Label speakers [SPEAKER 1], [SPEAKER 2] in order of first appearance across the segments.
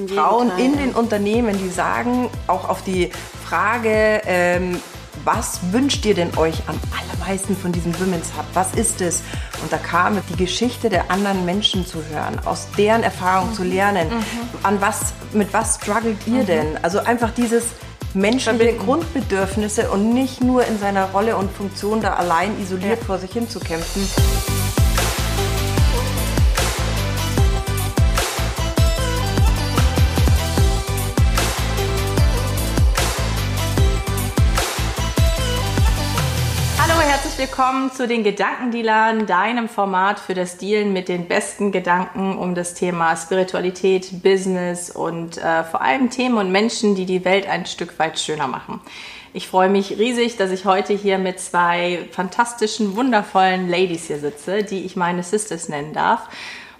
[SPEAKER 1] Frauen in den Unternehmen, die sagen auch auf die Frage, ähm, was wünscht ihr denn euch am allermeisten von diesem Women's Hub? Was ist es? Und da kam die Geschichte der anderen Menschen zu hören, aus deren Erfahrung mhm. zu lernen. Mhm. An was, mit was struggelt ihr mhm. denn? Also einfach dieses menschliche Grundbedürfnisse und nicht nur in seiner Rolle und Funktion da allein isoliert ja. vor sich hin zu kämpfen.
[SPEAKER 2] Willkommen zu den Gedankendealern, deinem Format für das Dealen mit den besten Gedanken um das Thema Spiritualität, Business und äh, vor allem Themen und Menschen, die die Welt ein Stück weit schöner machen. Ich freue mich riesig, dass ich heute hier mit zwei fantastischen, wundervollen Ladies hier sitze, die ich meine Sisters nennen darf.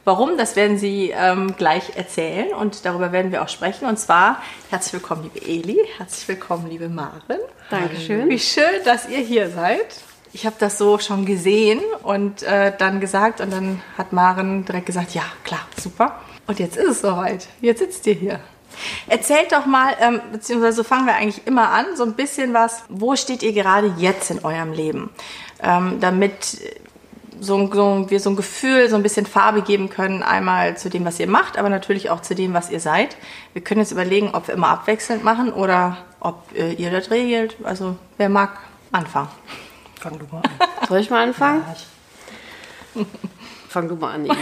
[SPEAKER 2] Warum, das werden sie ähm, gleich erzählen und darüber werden wir auch sprechen. Und zwar herzlich willkommen, liebe Eli, herzlich willkommen, liebe Maren.
[SPEAKER 3] Dankeschön.
[SPEAKER 2] Wie schön, dass ihr hier seid ich habe das so schon gesehen und äh, dann gesagt und dann hat Maren direkt gesagt, ja, klar, super. Und jetzt ist es soweit. Jetzt sitzt ihr hier. Erzählt doch mal, ähm, beziehungsweise fangen wir eigentlich immer an, so ein bisschen was, wo steht ihr gerade jetzt in eurem Leben? Ähm, damit so, so, wir so ein Gefühl, so ein bisschen Farbe geben können, einmal zu dem, was ihr macht, aber natürlich auch zu dem, was ihr seid. Wir können jetzt überlegen, ob wir immer abwechselnd machen oder ob äh, ihr das regelt. Also wer mag anfangen.
[SPEAKER 3] Fang du mal an. Soll ich mal anfangen? Ja, ich Fang du mal an.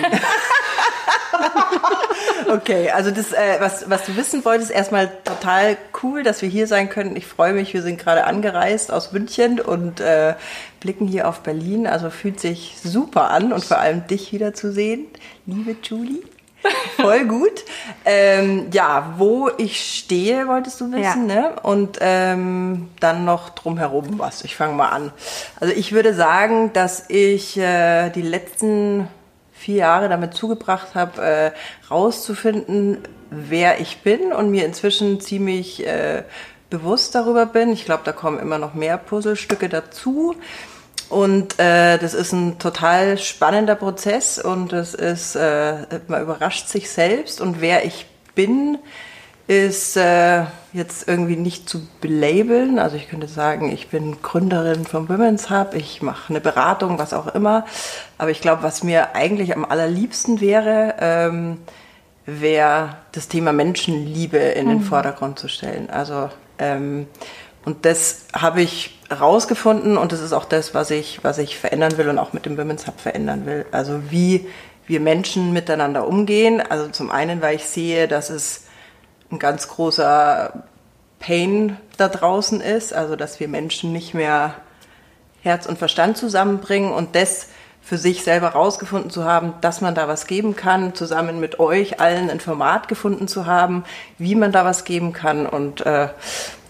[SPEAKER 1] okay, also das, äh, was, was du wissen wolltest, erstmal total cool, dass wir hier sein können. Ich freue mich, wir sind gerade angereist aus München und äh, blicken hier auf Berlin. Also fühlt sich super an und vor allem dich wiederzusehen, liebe Julie. Voll gut. Ähm, ja, wo ich stehe, wolltest du wissen, ja. ne? Und ähm, dann noch drumherum was. Ich fange mal an. Also ich würde sagen, dass ich äh, die letzten vier Jahre damit zugebracht habe, äh, rauszufinden, wer ich bin und mir inzwischen ziemlich äh, bewusst darüber bin. Ich glaube, da kommen immer noch mehr Puzzlestücke dazu. Und äh, das ist ein total spannender Prozess und das ist, äh, man überrascht sich selbst und wer ich bin, ist äh, jetzt irgendwie nicht zu belabeln. Also ich könnte sagen, ich bin Gründerin vom Women's Hub, ich mache eine Beratung, was auch immer. Aber ich glaube, was mir eigentlich am allerliebsten wäre, ähm, wäre das Thema Menschenliebe in den mhm. Vordergrund zu stellen. Also ähm, und das habe ich rausgefunden und das ist auch das, was ich, was ich verändern will und auch mit dem Women's Hub verändern will. Also wie wir Menschen miteinander umgehen. Also zum einen, weil ich sehe, dass es ein ganz großer Pain da draußen ist, also dass wir Menschen nicht mehr Herz und Verstand zusammenbringen und das für sich selber rausgefunden zu haben, dass man da was geben kann, zusammen mit euch allen ein Format gefunden zu haben, wie man da was geben kann. Und äh,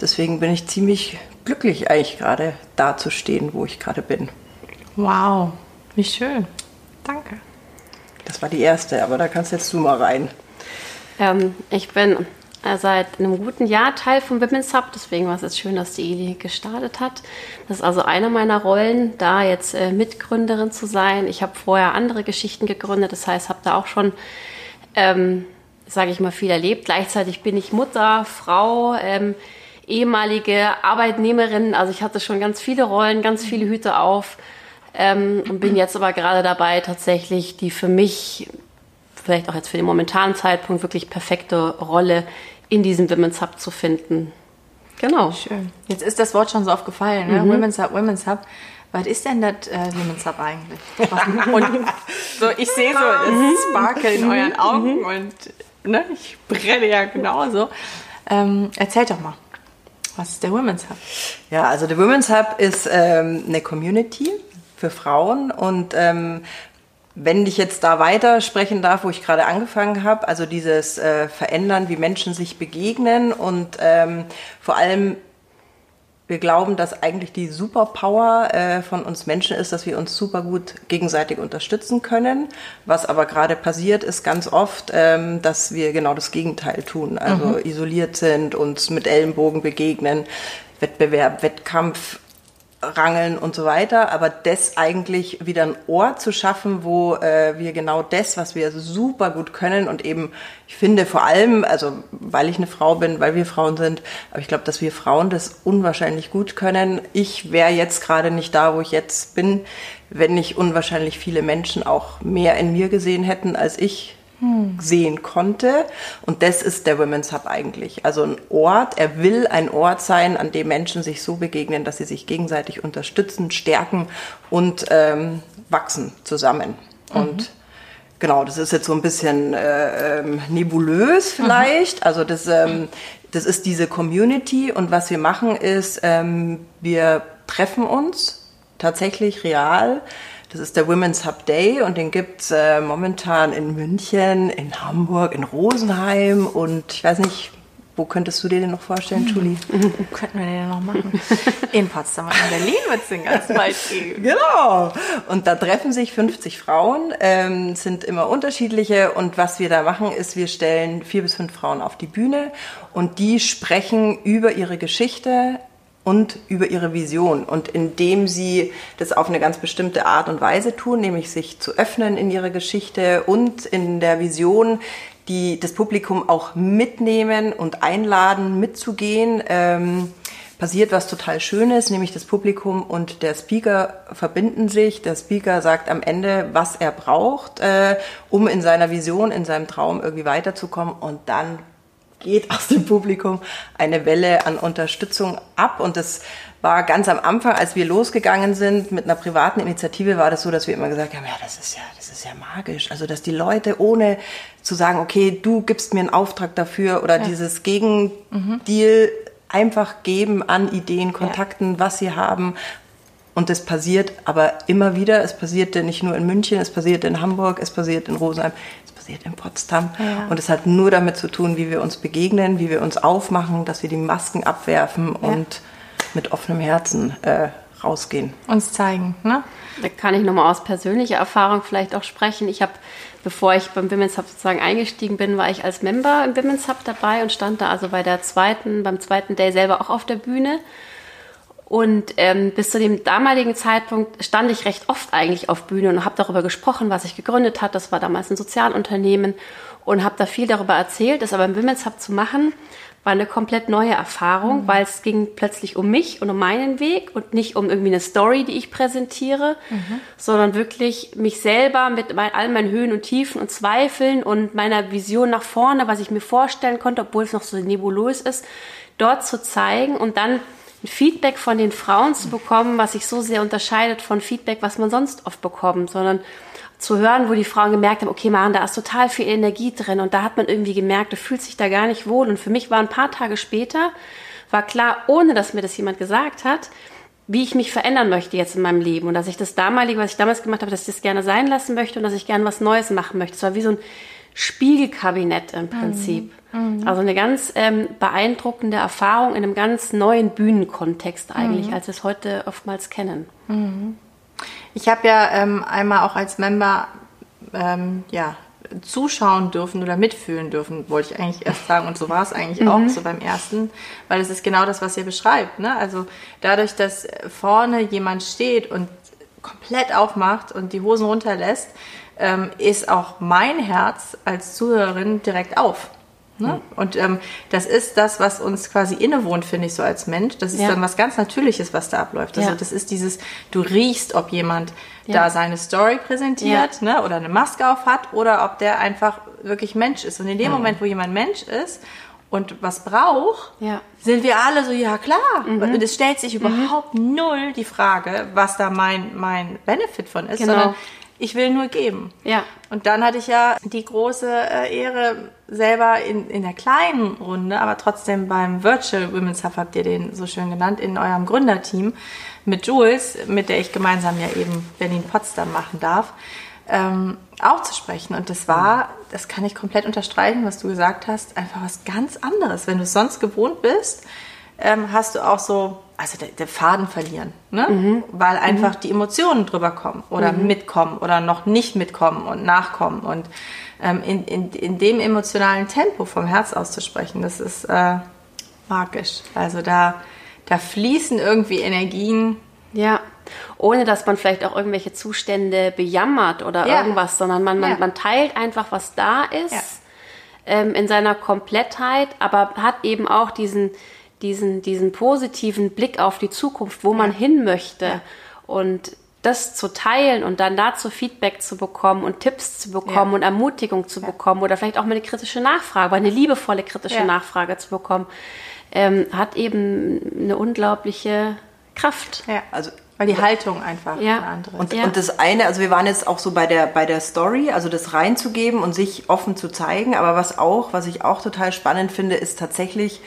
[SPEAKER 1] deswegen bin ich ziemlich glücklich eigentlich gerade da zu stehen, wo ich gerade bin.
[SPEAKER 2] Wow, wie schön. Danke.
[SPEAKER 1] Das war die erste, aber da kannst jetzt du mal rein.
[SPEAKER 3] Ähm, ich bin seit einem guten Jahr Teil vom Women's Hub, deswegen war es jetzt schön, dass die Eli gestartet hat. Das ist also eine meiner Rollen, da jetzt äh, Mitgründerin zu sein. Ich habe vorher andere Geschichten gegründet, das heißt, habe da auch schon, ähm, sage ich mal, viel erlebt. Gleichzeitig bin ich Mutter, Frau, ähm, ehemalige Arbeitnehmerin. Also ich hatte schon ganz viele Rollen, ganz viele Hüte auf ähm, und bin jetzt aber gerade dabei, tatsächlich die für mich vielleicht auch jetzt für den momentanen Zeitpunkt wirklich perfekte Rolle in diesem Women's Hub zu finden.
[SPEAKER 2] Genau. Schön. Jetzt ist das Wort schon so oft gefallen, ne? Mhm. Women's Hub, Women's Hub. Was ist denn das äh, Women's Hub eigentlich? und so, ich sehe so das mhm. Sparkle in euren Augen mhm. und ne, ich brenne ja genauso. Ähm, erzählt doch mal. Was ist der Women's Hub?
[SPEAKER 1] Ja, also der Women's Hub ist ähm, eine Community für Frauen und ähm, wenn ich jetzt da weiter sprechen darf, wo ich gerade angefangen habe, also dieses äh, Verändern, wie Menschen sich begegnen und ähm, vor allem wir glauben, dass eigentlich die Superpower äh, von uns Menschen ist, dass wir uns super gut gegenseitig unterstützen können. Was aber gerade passiert, ist ganz oft, ähm, dass wir genau das Gegenteil tun. Also mhm. isoliert sind, uns mit Ellenbogen begegnen, Wettbewerb, Wettkampf rangeln und so weiter, aber das eigentlich wieder ein Ort zu schaffen, wo äh, wir genau das, was wir super gut können und eben, ich finde vor allem, also weil ich eine Frau bin, weil wir Frauen sind, aber ich glaube, dass wir Frauen das unwahrscheinlich gut können. Ich wäre jetzt gerade nicht da, wo ich jetzt bin, wenn nicht unwahrscheinlich viele Menschen auch mehr in mir gesehen hätten als ich sehen konnte. Und das ist der Women's Hub eigentlich. Also ein Ort, er will ein Ort sein, an dem Menschen sich so begegnen, dass sie sich gegenseitig unterstützen, stärken und ähm, wachsen zusammen. Mhm. Und genau, das ist jetzt so ein bisschen äh, ähm, nebulös vielleicht. Mhm. Also das, ähm, das ist diese Community und was wir machen ist, ähm, wir treffen uns tatsächlich real das ist der Women's Hub Day und den gibt's äh, momentan in München, in Hamburg, in Rosenheim und ich weiß nicht, wo könntest du dir den noch vorstellen, Julie?
[SPEAKER 2] Wo könnten wir den denn noch machen? In Potsdam und in Berlin wird es den ganz bald geben.
[SPEAKER 1] Genau. Und da treffen sich 50 Frauen, ähm, sind immer unterschiedliche. Und was wir da machen, ist, wir stellen vier bis fünf Frauen auf die Bühne und die sprechen über ihre Geschichte, und über ihre Vision. Und indem sie das auf eine ganz bestimmte Art und Weise tun, nämlich sich zu öffnen in ihre Geschichte und in der Vision, die das Publikum auch mitnehmen und einladen, mitzugehen, ähm, passiert was total Schönes, nämlich das Publikum und der Speaker verbinden sich. Der Speaker sagt am Ende, was er braucht, äh, um in seiner Vision, in seinem Traum irgendwie weiterzukommen. Und dann geht aus dem Publikum eine Welle an Unterstützung ab. Und das war ganz am Anfang, als wir losgegangen sind mit einer privaten Initiative, war das so, dass wir immer gesagt haben, ja, das ist ja, das ist ja magisch. Also, dass die Leute ohne zu sagen, okay, du gibst mir einen Auftrag dafür oder ja. dieses Gegendeal mhm. einfach geben an Ideen, Kontakten, ja. was sie haben, und das passiert aber immer wieder. Es passierte nicht nur in München, es passierte in Hamburg, es passiert in Rosenheim, passiert in Potsdam. Ja. Und es hat nur damit zu tun, wie wir uns begegnen, wie wir uns aufmachen, dass wir die Masken abwerfen ja. und mit offenem Herzen äh, rausgehen.
[SPEAKER 2] Uns zeigen, ne?
[SPEAKER 3] Da kann ich nochmal aus persönlicher Erfahrung vielleicht auch sprechen. Ich habe, bevor ich beim Women's Hub sozusagen eingestiegen bin, war ich als Member im Women's Hub dabei und stand da also bei der zweiten, beim zweiten Day selber auch auf der Bühne und ähm, bis zu dem damaligen Zeitpunkt stand ich recht oft eigentlich auf Bühne und habe darüber gesprochen, was ich gegründet hat. Das war damals ein Sozialunternehmen und habe da viel darüber erzählt. Das aber im Women's Hub zu machen, war eine komplett neue Erfahrung, mhm. weil es ging plötzlich um mich und um meinen Weg und nicht um irgendwie eine Story, die ich präsentiere, mhm. sondern wirklich mich selber mit all meinen Höhen und Tiefen und Zweifeln und meiner Vision nach vorne, was ich mir vorstellen konnte, obwohl es noch so nebulös ist, dort zu zeigen und dann ein Feedback von den Frauen zu bekommen, was sich so sehr unterscheidet von Feedback, was man sonst oft bekommt, sondern zu hören, wo die Frauen gemerkt haben, okay, Maren, da ist total viel Energie drin und da hat man irgendwie gemerkt, du fühlst dich da gar nicht wohl. Und für mich war ein paar Tage später, war klar, ohne dass mir das jemand gesagt hat, wie ich mich verändern möchte jetzt in meinem Leben und dass ich das damalige, was ich damals gemacht habe, dass ich das gerne sein lassen möchte und dass ich gerne was Neues machen möchte. Es war wie so ein Spiegelkabinett im Prinzip. Mhm. Also eine ganz ähm, beeindruckende Erfahrung in einem ganz neuen Bühnenkontext eigentlich, mhm. als wir es heute oftmals kennen.
[SPEAKER 2] Mhm. Ich habe ja ähm, einmal auch als Member ähm, ja, zuschauen dürfen oder mitfühlen dürfen, wollte ich eigentlich erst sagen. Und so war es eigentlich auch mhm. so beim ersten, weil es ist genau das, was ihr beschreibt. Ne? Also dadurch, dass vorne jemand steht und komplett aufmacht und die Hosen runterlässt, ähm, ist auch mein Herz als Zuhörerin direkt auf. Ne? Mhm. Und ähm, das ist das, was uns quasi innewohnt, finde ich, so als Mensch. Das ist ja. dann was ganz Natürliches, was da abläuft. Also ja. das ist dieses, du riechst, ob jemand ja. da seine Story präsentiert ne? oder eine Maske auf hat oder ob der einfach wirklich Mensch ist. Und in dem mhm. Moment, wo jemand Mensch ist und was braucht, sind wir alle so, ja klar. Mhm. Und es stellt sich mhm. überhaupt mhm. null die Frage, was da mein, mein Benefit von ist, genau. sondern ich will nur geben. Ja. Und dann hatte ich ja die große äh, Ehre, selber in, in der kleinen Runde, aber trotzdem beim Virtual Women's Hub habt ihr den so schön genannt, in eurem Gründerteam mit Jules, mit der ich gemeinsam ja eben Berlin-Potsdam machen darf, ähm, auch zu sprechen. Und das war, das kann ich komplett unterstreichen, was du gesagt hast, einfach was ganz anderes. Wenn du es sonst gewohnt bist, ähm, hast du auch so also der, der Faden verlieren, ne? Mhm. weil einfach mhm. die Emotionen drüber kommen oder mhm. mitkommen oder noch nicht mitkommen und nachkommen und ähm, in, in, in dem emotionalen Tempo vom Herz auszusprechen, das ist äh, magisch. Also da, da fließen irgendwie Energien,
[SPEAKER 3] Ja, ohne dass man vielleicht auch irgendwelche Zustände bejammert oder ja. irgendwas, sondern man, man, ja. man teilt einfach, was da ist ja. ähm, in seiner Komplettheit, aber hat eben auch diesen, diesen, diesen positiven Blick auf die Zukunft, wo man hin möchte. Und das zu teilen und dann dazu Feedback zu bekommen und Tipps zu bekommen und Ermutigung zu bekommen oder vielleicht auch mal eine kritische Nachfrage, eine liebevolle kritische Nachfrage zu bekommen, ähm, hat eben eine unglaubliche Kraft.
[SPEAKER 2] Ja, also weil die Haltung einfach
[SPEAKER 3] ja.
[SPEAKER 2] eine andere
[SPEAKER 1] ist. Und, ja. und das eine, also wir waren jetzt auch so bei der, bei der Story, also das reinzugeben und sich offen zu zeigen, aber was auch, was ich auch total spannend finde, ist tatsächlich,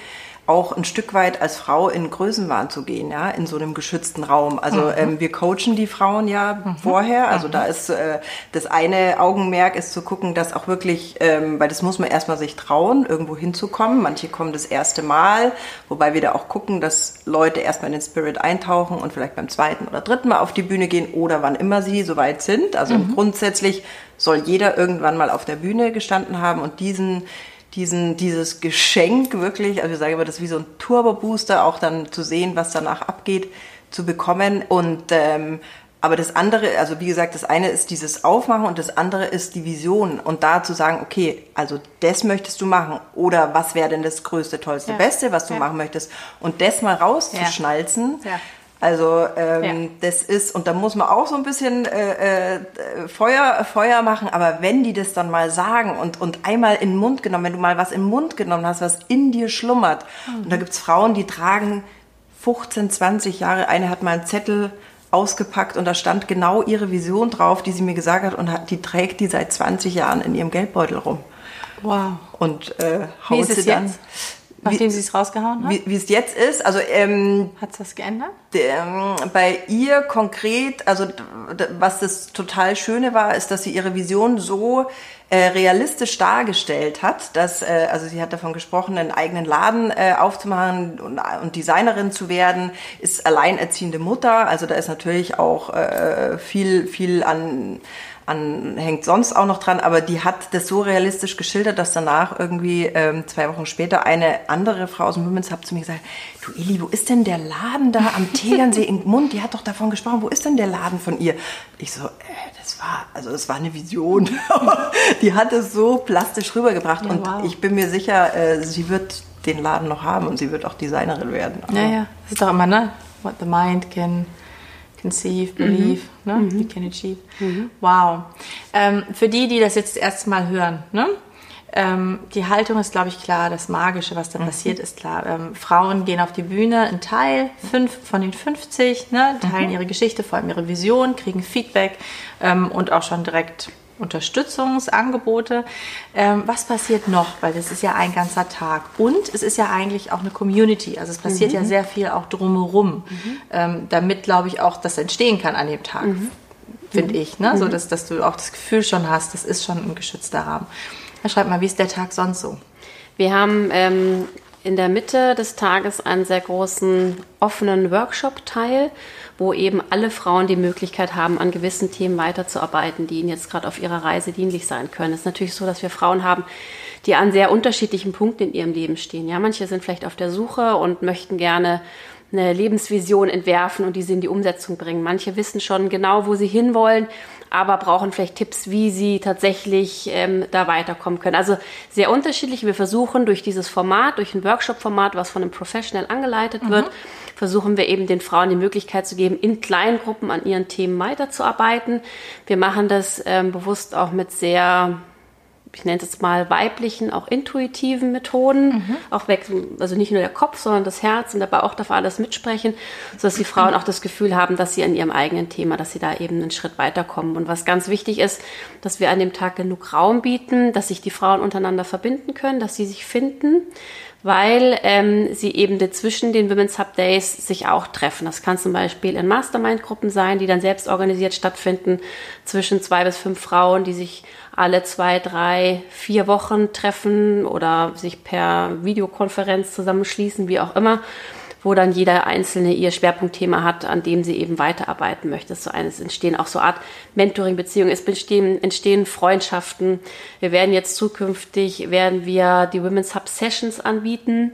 [SPEAKER 1] auch ein Stück weit als Frau in Größenwahn zu gehen, ja, in so einem geschützten Raum. Also mhm. ähm, wir coachen die Frauen ja mhm. vorher. Also mhm. da ist äh, das eine Augenmerk ist zu gucken, dass auch wirklich, ähm, weil das muss man erstmal sich trauen, irgendwo hinzukommen. Manche kommen das erste Mal, wobei wir da auch gucken, dass Leute erstmal in den Spirit eintauchen und vielleicht beim zweiten oder dritten Mal auf die Bühne gehen oder wann immer sie soweit sind. Also mhm. grundsätzlich soll jeder irgendwann mal auf der Bühne gestanden haben und diesen diesen, dieses Geschenk wirklich, also ich sage immer, das ist wie so ein Turbo-Booster, auch dann zu sehen, was danach abgeht, zu bekommen. Und ähm, aber das andere, also wie gesagt, das eine ist dieses Aufmachen und das andere ist die Vision und da zu sagen, okay, also das möchtest du machen oder was wäre denn das größte, tollste, ja. beste, was du ja. machen möchtest und das mal rauszuschnalzen. Ja. Also ähm, ja. das ist, und da muss man auch so ein bisschen äh, äh, Feuer, Feuer machen, aber wenn die das dann mal sagen und, und einmal in den Mund genommen, wenn du mal was im Mund genommen hast, was in dir schlummert, mhm. und da gibt's Frauen, die tragen 15, 20 Jahre, eine hat mal einen Zettel ausgepackt und da stand genau ihre Vision drauf, die sie mir gesagt hat und hat, die trägt die seit 20 Jahren in ihrem Geldbeutel rum.
[SPEAKER 2] Wow.
[SPEAKER 1] Und äh, haut sie dann. Jetzt?
[SPEAKER 2] Nachdem sie es rausgehauen hat?
[SPEAKER 1] Wie es jetzt ist, also ähm,
[SPEAKER 2] hat es das geändert?
[SPEAKER 1] Ähm, bei ihr konkret, also was das total Schöne war, ist, dass sie ihre Vision so äh, realistisch dargestellt hat, dass äh, also sie hat davon gesprochen, einen eigenen Laden äh, aufzumachen und, und Designerin zu werden, ist alleinerziehende Mutter, also da ist natürlich auch äh, viel viel an an, hängt sonst auch noch dran, aber die hat das so realistisch geschildert, dass danach irgendwie ähm, zwei Wochen später eine andere Frau aus dem Women's Hub zu mir gesagt du Eli, wo ist denn der Laden da am Tegernsee in Mund? Die hat doch davon gesprochen, wo ist denn der Laden von ihr? Ich so, äh, das war, also das war eine Vision. die hat es so plastisch rübergebracht ja, und wow. ich bin mir sicher, äh, sie wird den Laden noch haben und sie wird auch Designerin werden.
[SPEAKER 2] Aber ja, ja, das ist doch immer, ne? What the mind can conceive, believe, mhm. ne? Mhm. You can achieve. Mhm. Wow. Ähm, für die, die das jetzt das erste Mal hören, ne? Ähm, die Haltung ist, glaube ich, klar. Das Magische, was da mhm. passiert, ist klar. Ähm, Frauen gehen auf die Bühne, ein Teil, fünf von den 50, ne, teilen mhm. ihre Geschichte, vor allem ihre Vision, kriegen Feedback ähm, und auch schon direkt Unterstützungsangebote. Ähm, was passiert noch? Weil das ist ja ein ganzer Tag. Und es ist ja eigentlich auch eine Community. Also es passiert mhm. ja sehr viel auch drumherum, mhm. ähm, damit, glaube ich, auch das entstehen kann an dem Tag. Mhm. Finde ich. Ne? So, mhm. dass, dass du auch das Gefühl schon hast, das ist schon ein geschützter Rahmen. Ja, schreib mal, wie ist der Tag sonst so?
[SPEAKER 3] Wir haben ähm, in der Mitte des Tages einen sehr großen offenen Workshop-Teil wo eben alle Frauen die Möglichkeit haben, an gewissen Themen weiterzuarbeiten, die ihnen jetzt gerade auf ihrer Reise dienlich sein können. Es ist natürlich so, dass wir Frauen haben, die an sehr unterschiedlichen Punkten in ihrem Leben stehen. Ja, manche sind vielleicht auf der Suche und möchten gerne eine Lebensvision entwerfen und diese in die Umsetzung bringen. Manche wissen schon genau, wo sie hinwollen, aber brauchen vielleicht Tipps, wie sie tatsächlich ähm, da weiterkommen können. Also sehr unterschiedlich. Wir versuchen durch dieses Format, durch ein Workshop-Format, was von einem Professional angeleitet wird, mhm. Versuchen wir eben den Frauen die Möglichkeit zu geben, in kleinen Gruppen an ihren Themen weiterzuarbeiten. Wir machen das ähm, bewusst auch mit sehr ich nenne es jetzt mal weiblichen, auch intuitiven Methoden, mhm. auch weg, also nicht nur der Kopf, sondern das Herz und dabei auch darf alles mitsprechen, sodass die Frauen auch das Gefühl haben, dass sie an ihrem eigenen Thema, dass sie da eben einen Schritt weiterkommen. Und was ganz wichtig ist, dass wir an dem Tag genug Raum bieten, dass sich die Frauen untereinander verbinden können, dass sie sich finden, weil ähm, sie eben zwischen den Women's Hub Days sich auch treffen. Das kann zum Beispiel in Mastermind-Gruppen sein, die dann selbst organisiert stattfinden, zwischen zwei bis fünf Frauen, die sich alle zwei, drei, vier Wochen treffen oder sich per Videokonferenz zusammenschließen, wie auch immer, wo dann jeder Einzelne ihr Schwerpunktthema hat, an dem sie eben weiterarbeiten möchte. So eines entstehen auch so Art Mentoring-Beziehungen, es entstehen, entstehen Freundschaften. Wir werden jetzt zukünftig, werden wir die Women's Hub Sessions anbieten,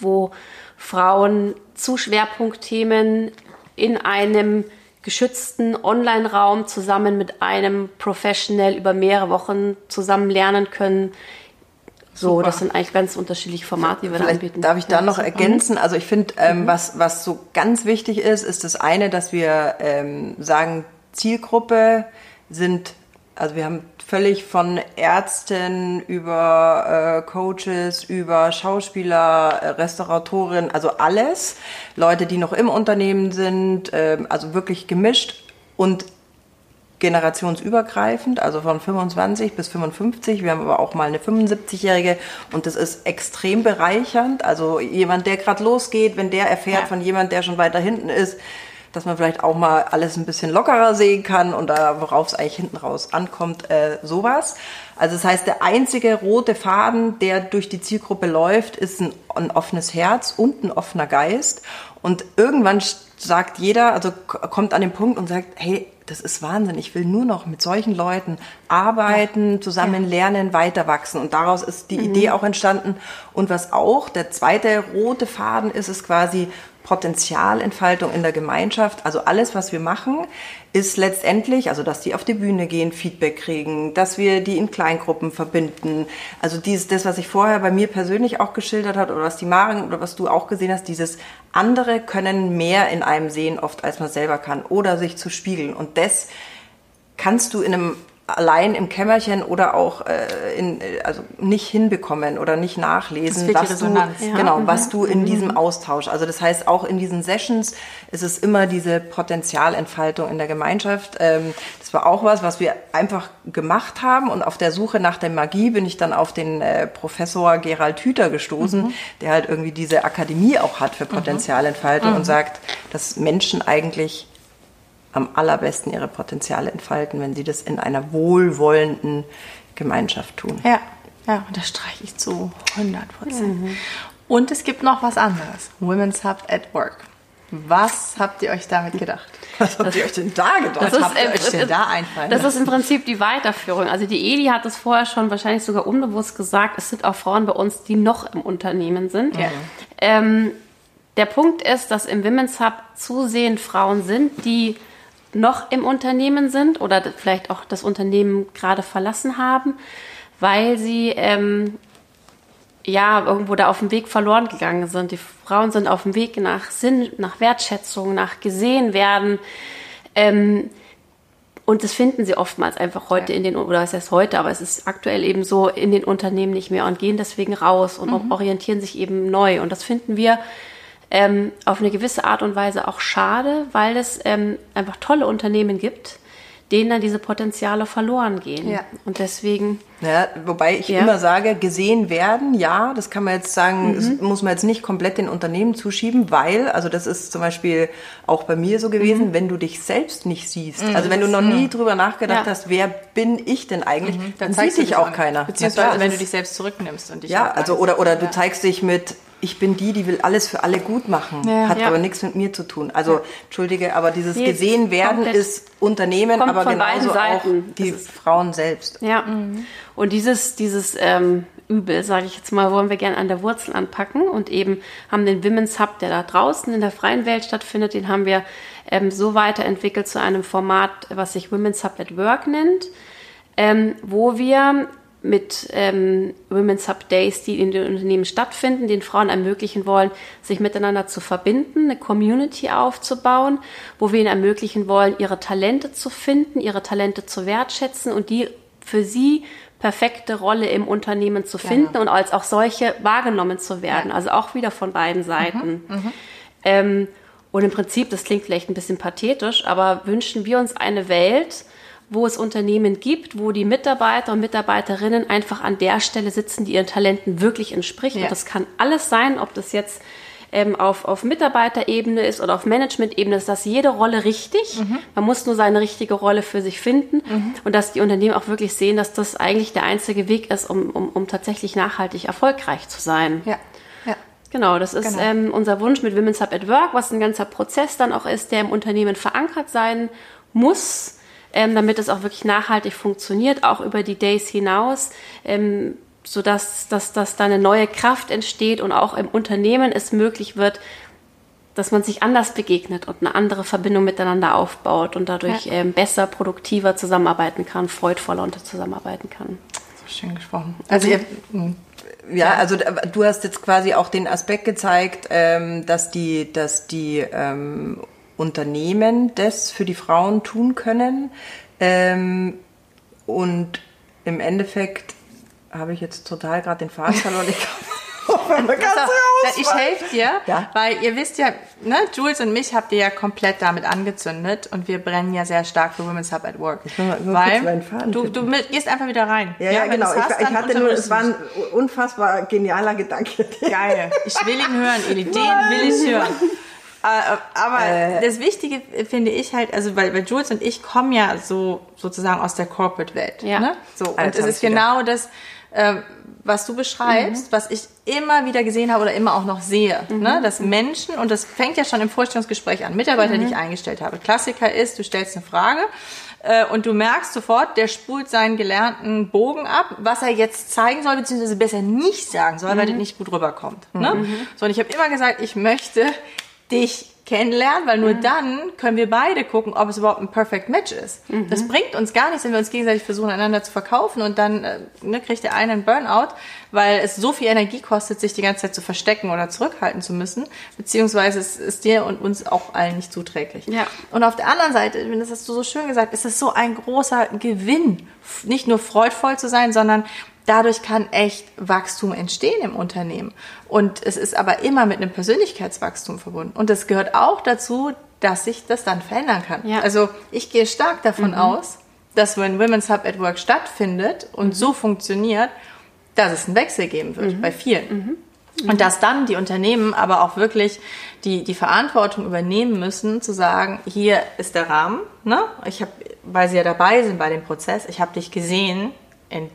[SPEAKER 3] wo Frauen zu Schwerpunktthemen in einem geschützten Online-Raum zusammen mit einem Professional über mehrere Wochen zusammen lernen können. So,
[SPEAKER 1] Super.
[SPEAKER 3] das sind eigentlich ganz unterschiedliche Formate, die wir da
[SPEAKER 1] Vielleicht
[SPEAKER 3] anbieten.
[SPEAKER 1] darf ich da noch ergänzen. Also ich finde, ähm, was, was so ganz wichtig ist, ist das eine, dass wir ähm, sagen, Zielgruppe sind, also wir haben völlig von Ärzten über äh, Coaches, über Schauspieler, äh, Restauratoren, also alles. Leute, die noch im Unternehmen sind, ähm, also wirklich gemischt und generationsübergreifend, also von 25 bis 55. Wir haben aber auch mal eine 75-Jährige und das ist extrem bereichernd. Also jemand, der gerade losgeht, wenn der erfährt
[SPEAKER 2] Ja.
[SPEAKER 1] von jemand, der schon weiter hinten ist, dass man vielleicht auch mal alles ein bisschen lockerer sehen kann und da, worauf es eigentlich hinten raus ankommt, äh, sowas. Also das heißt, der einzige rote Faden, der durch die Zielgruppe läuft, ist ein, ein offenes Herz und ein offener Geist. Und irgendwann sagt jeder, also kommt an den Punkt und sagt, hey, das ist Wahnsinn, ich will nur noch mit solchen Leuten arbeiten, zusammen lernen, weiter wachsen. Und daraus ist die Idee auch entstanden. Und was auch der zweite rote Faden ist, ist quasi Potenzialentfaltung in der Gemeinschaft. Also alles, was wir machen, ist letztendlich, also dass die auf die Bühne gehen, Feedback kriegen, dass wir die in Kleingruppen verbinden. Also dieses, das, was ich vorher bei mir persönlich auch geschildert hat oder was die Maren oder was du auch gesehen hast, dieses andere können mehr in einem sehen, oft als man selber kann oder sich zu spiegeln. Und das kannst du in einem allein im Kämmerchen oder auch äh, in, also nicht hinbekommen oder nicht
[SPEAKER 2] Es
[SPEAKER 1] nachlesen, was du.
[SPEAKER 2] Ja.
[SPEAKER 1] genau, was du in diesem Austausch, also das heißt auch in diesen Sessions ist es immer diese Potenzialentfaltung in der Gemeinschaft. Ähm, das war auch was, was wir einfach gemacht haben und auf der Suche nach der Magie bin ich dann auf den äh, Professor Gerald Hüther gestoßen, der halt irgendwie diese Akademie auch hat für Potenzialentfaltung und sagt, dass Menschen eigentlich am allerbesten ihre Potenziale entfalten, wenn sie das in einer wohlwollenden Gemeinschaft tun.
[SPEAKER 2] Ja, ja, und da streiche ich zu 100 Prozent. Und es gibt noch was anderes. Women's Hub at Work. Was habt ihr euch damit gedacht?
[SPEAKER 1] Was habt ihr euch denn da gedacht?
[SPEAKER 3] Das ist,
[SPEAKER 2] habt ihr euch denn da einfallen
[SPEAKER 3] Das ist im Prinzip die Weiterführung. Also die Edi hat es vorher schon wahrscheinlich sogar unbewusst gesagt. Es sind auch Frauen bei uns, die noch im Unternehmen sind.
[SPEAKER 2] Ja.
[SPEAKER 3] Ähm, der Punkt ist, dass im Women's Hub zusehend Frauen sind, die noch im Unternehmen sind oder vielleicht auch das Unternehmen gerade verlassen haben, weil sie ähm, ja irgendwo da auf dem Weg verloren gegangen sind. Die Frauen sind auf dem Weg nach Sinn, nach Wertschätzung, nach gesehen werden. Ähm, und das finden sie oftmals einfach heute in den, oder was heißt heute, aber es ist aktuell eben so in den Unternehmen nicht mehr und gehen deswegen raus und orientieren sich eben neu. Und das finden wir ähm, auf eine gewisse Art und Weise auch schade, weil es ähm, einfach tolle Unternehmen gibt, denen dann diese Potenziale verloren gehen.
[SPEAKER 2] Ja.
[SPEAKER 3] Und deswegen,
[SPEAKER 1] Ja, wobei ich
[SPEAKER 3] Ja.
[SPEAKER 1] immer sage, gesehen werden, ja, das kann man jetzt sagen, das muss man jetzt nicht komplett den Unternehmen zuschieben, weil, also das ist zum Beispiel auch bei mir so gewesen, wenn du dich selbst nicht siehst, also wenn du noch nie drüber nachgedacht
[SPEAKER 3] Ja.
[SPEAKER 1] hast, wer bin ich denn eigentlich, dann,
[SPEAKER 2] zeigst
[SPEAKER 1] sieht
[SPEAKER 2] du
[SPEAKER 1] dich auch
[SPEAKER 2] nicht.
[SPEAKER 1] keiner.
[SPEAKER 2] Beziehungsweise, wenn du dich selbst zurücknimmst und dich
[SPEAKER 1] ja, also oder oder du
[SPEAKER 2] Ja.
[SPEAKER 1] zeigst dich mit ich bin die, die will alles für alle gut machen,
[SPEAKER 2] Ja.
[SPEAKER 1] hat
[SPEAKER 3] Ja.
[SPEAKER 1] aber nichts mit mir zu tun. Also entschuldige, aber dieses
[SPEAKER 3] Nee,
[SPEAKER 1] gesehen werden ist Unternehmen,
[SPEAKER 3] kommt
[SPEAKER 1] aber genauso auch die Frauen selbst.
[SPEAKER 3] Ja. Und dieses, dieses ähm, Übel, sage ich jetzt mal, wollen wir gerne an der Wurzel anpacken und eben haben den Women's Hub, der da draußen in der freien Welt stattfindet, den haben wir ähm, so weiterentwickelt zu einem Format, was sich Women's Hub at Work nennt, ähm, wo wir mit ähm, Women's Hub Days, die in den Unternehmen stattfinden, den Frauen ermöglichen wollen, sich miteinander zu verbinden, eine Community aufzubauen, wo wir ihnen ermöglichen wollen, ihre Talente zu finden, ihre Talente zu wertschätzen und die für sie perfekte Rolle im Unternehmen zu finden und als auch solche wahrgenommen zu werden. Also auch wieder von beiden Seiten. Ähm, und im Prinzip, das klingt vielleicht ein bisschen pathetisch, aber wünschen wir uns eine Welt, wo es Unternehmen gibt, wo die Mitarbeiter und Mitarbeiterinnen einfach an der Stelle sitzen, die ihren Talenten wirklich entspricht.
[SPEAKER 2] Ja.
[SPEAKER 3] Und das kann alles sein, ob das jetzt ähm, auf, auf Mitarbeiterebene ist oder auf Management-Ebene, ist das jede Rolle richtig. Man muss nur seine richtige Rolle für sich finden und dass die Unternehmen auch wirklich sehen, dass das eigentlich der einzige Weg ist, um, um, um tatsächlich nachhaltig erfolgreich zu sein.
[SPEAKER 2] Ja, ja.
[SPEAKER 3] Genau, das ist
[SPEAKER 2] Genau.
[SPEAKER 3] Ähm, unser Wunsch mit Women's Hub at Work, was ein ganzer Prozess dann auch ist, der im Unternehmen verankert sein muss, ähm, damit es auch wirklich nachhaltig funktioniert, auch über die Days hinaus, ähm, sodass dass, dass da eine neue Kraft entsteht und auch im Unternehmen es möglich wird, dass man sich anders begegnet und eine andere Verbindung miteinander aufbaut und dadurch
[SPEAKER 2] Ja.
[SPEAKER 3] ähm, besser, produktiver zusammenarbeiten kann, freudvoller unter zusammenarbeiten kann.
[SPEAKER 2] So schön gesprochen. Also ihr, hm.
[SPEAKER 1] Ja, also du hast jetzt quasi auch den Aspekt gezeigt, ähm, dass die, dass die ähm, Unternehmen das für die Frauen tun können. Ähm, und im Endeffekt habe ich jetzt total gerade den Faden verloren. Ich kann
[SPEAKER 2] ich helfe dir,
[SPEAKER 1] Ja.
[SPEAKER 2] weil ihr wisst ja, ne, Jules und mich habt ihr ja komplett damit angezündet und wir brennen ja sehr stark für Women's Hub at Work. Ich
[SPEAKER 1] will mal Faden
[SPEAKER 2] du, du gehst einfach wieder rein.
[SPEAKER 1] Ja, ja,
[SPEAKER 2] wenn
[SPEAKER 1] genau.
[SPEAKER 2] hast,
[SPEAKER 1] ich, ich hatte nur, es war ein unfassbar genialer Gedanke.
[SPEAKER 2] Geil. Ich will ihn hören, Eli. Den will ich hören. Äh, Aber das Wichtige finde ich halt, also weil, weil Jules und ich kommen ja so sozusagen aus der Corporate-Welt.
[SPEAKER 3] Ja.
[SPEAKER 2] Ne? So, und
[SPEAKER 1] Jetzt
[SPEAKER 2] es ist
[SPEAKER 1] ich's wieder.
[SPEAKER 2] genau das, äh, was du beschreibst, was ich immer wieder gesehen habe oder immer auch noch sehe. Ne? Dass Menschen, und das fängt ja schon im Vorstellungsgespräch an, Mitarbeiter, die ich eingestellt habe. Klassiker ist, du stellst eine Frage äh, und du merkst sofort, der spult seinen gelernten Bogen ab, was er jetzt zeigen soll, beziehungsweise besser nicht sagen soll, weil das nicht gut rüberkommt. Ne? So, und ich habe immer gesagt, ich möchte dich kennenlernen, weil nur dann können wir beide gucken, ob es überhaupt ein Perfect Match ist. Das bringt uns gar nichts, wenn wir uns gegenseitig versuchen, einander zu verkaufen und dann äh, ne, kriegt der eine einen Burnout, weil es so viel Energie kostet, sich die ganze Zeit zu verstecken oder zurückhalten zu müssen, beziehungsweise es ist dir und uns auch allen nicht zuträglich.
[SPEAKER 3] Ja.
[SPEAKER 2] Und auf der anderen Seite, das hast du so schön gesagt, ist es so ein großer Gewinn, nicht nur freudvoll zu sein, sondern dadurch kann echt Wachstum entstehen im Unternehmen. Und es ist aber immer mit einem Persönlichkeitswachstum verbunden. Und es gehört auch dazu, dass sich das dann verändern kann.
[SPEAKER 3] Ja.
[SPEAKER 2] Also ich gehe stark davon aus, dass wenn Women's Hub at Work stattfindet und so funktioniert, dass es einen Wechsel geben wird bei vielen. Und dass dann die Unternehmen aber auch wirklich die, die Verantwortung übernehmen müssen, zu sagen, hier ist der Rahmen, ne? Ich habe, weil sie ja dabei sind bei dem Prozess, ich habe dich gesehen in,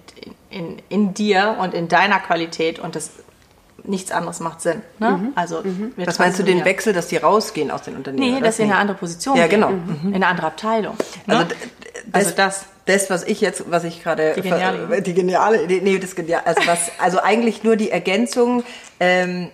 [SPEAKER 2] in, in dir und in deiner Qualität und das nichts anderes macht Sinn. Ne? Also wir
[SPEAKER 1] Was meinst du den. Wechsel, dass die rausgehen aus den Unternehmen?
[SPEAKER 2] Nee, dass sie in eine andere Position
[SPEAKER 1] Ja,
[SPEAKER 2] gehen.
[SPEAKER 1] genau.
[SPEAKER 2] In eine andere Abteilung. Ne?
[SPEAKER 1] Also, d-
[SPEAKER 2] Also das.
[SPEAKER 1] Das, was ich jetzt, was ich gerade,
[SPEAKER 2] Die geniale Idee.
[SPEAKER 1] die geniale, nee, das genial, also was, also eigentlich nur die Ergänzung, ähm,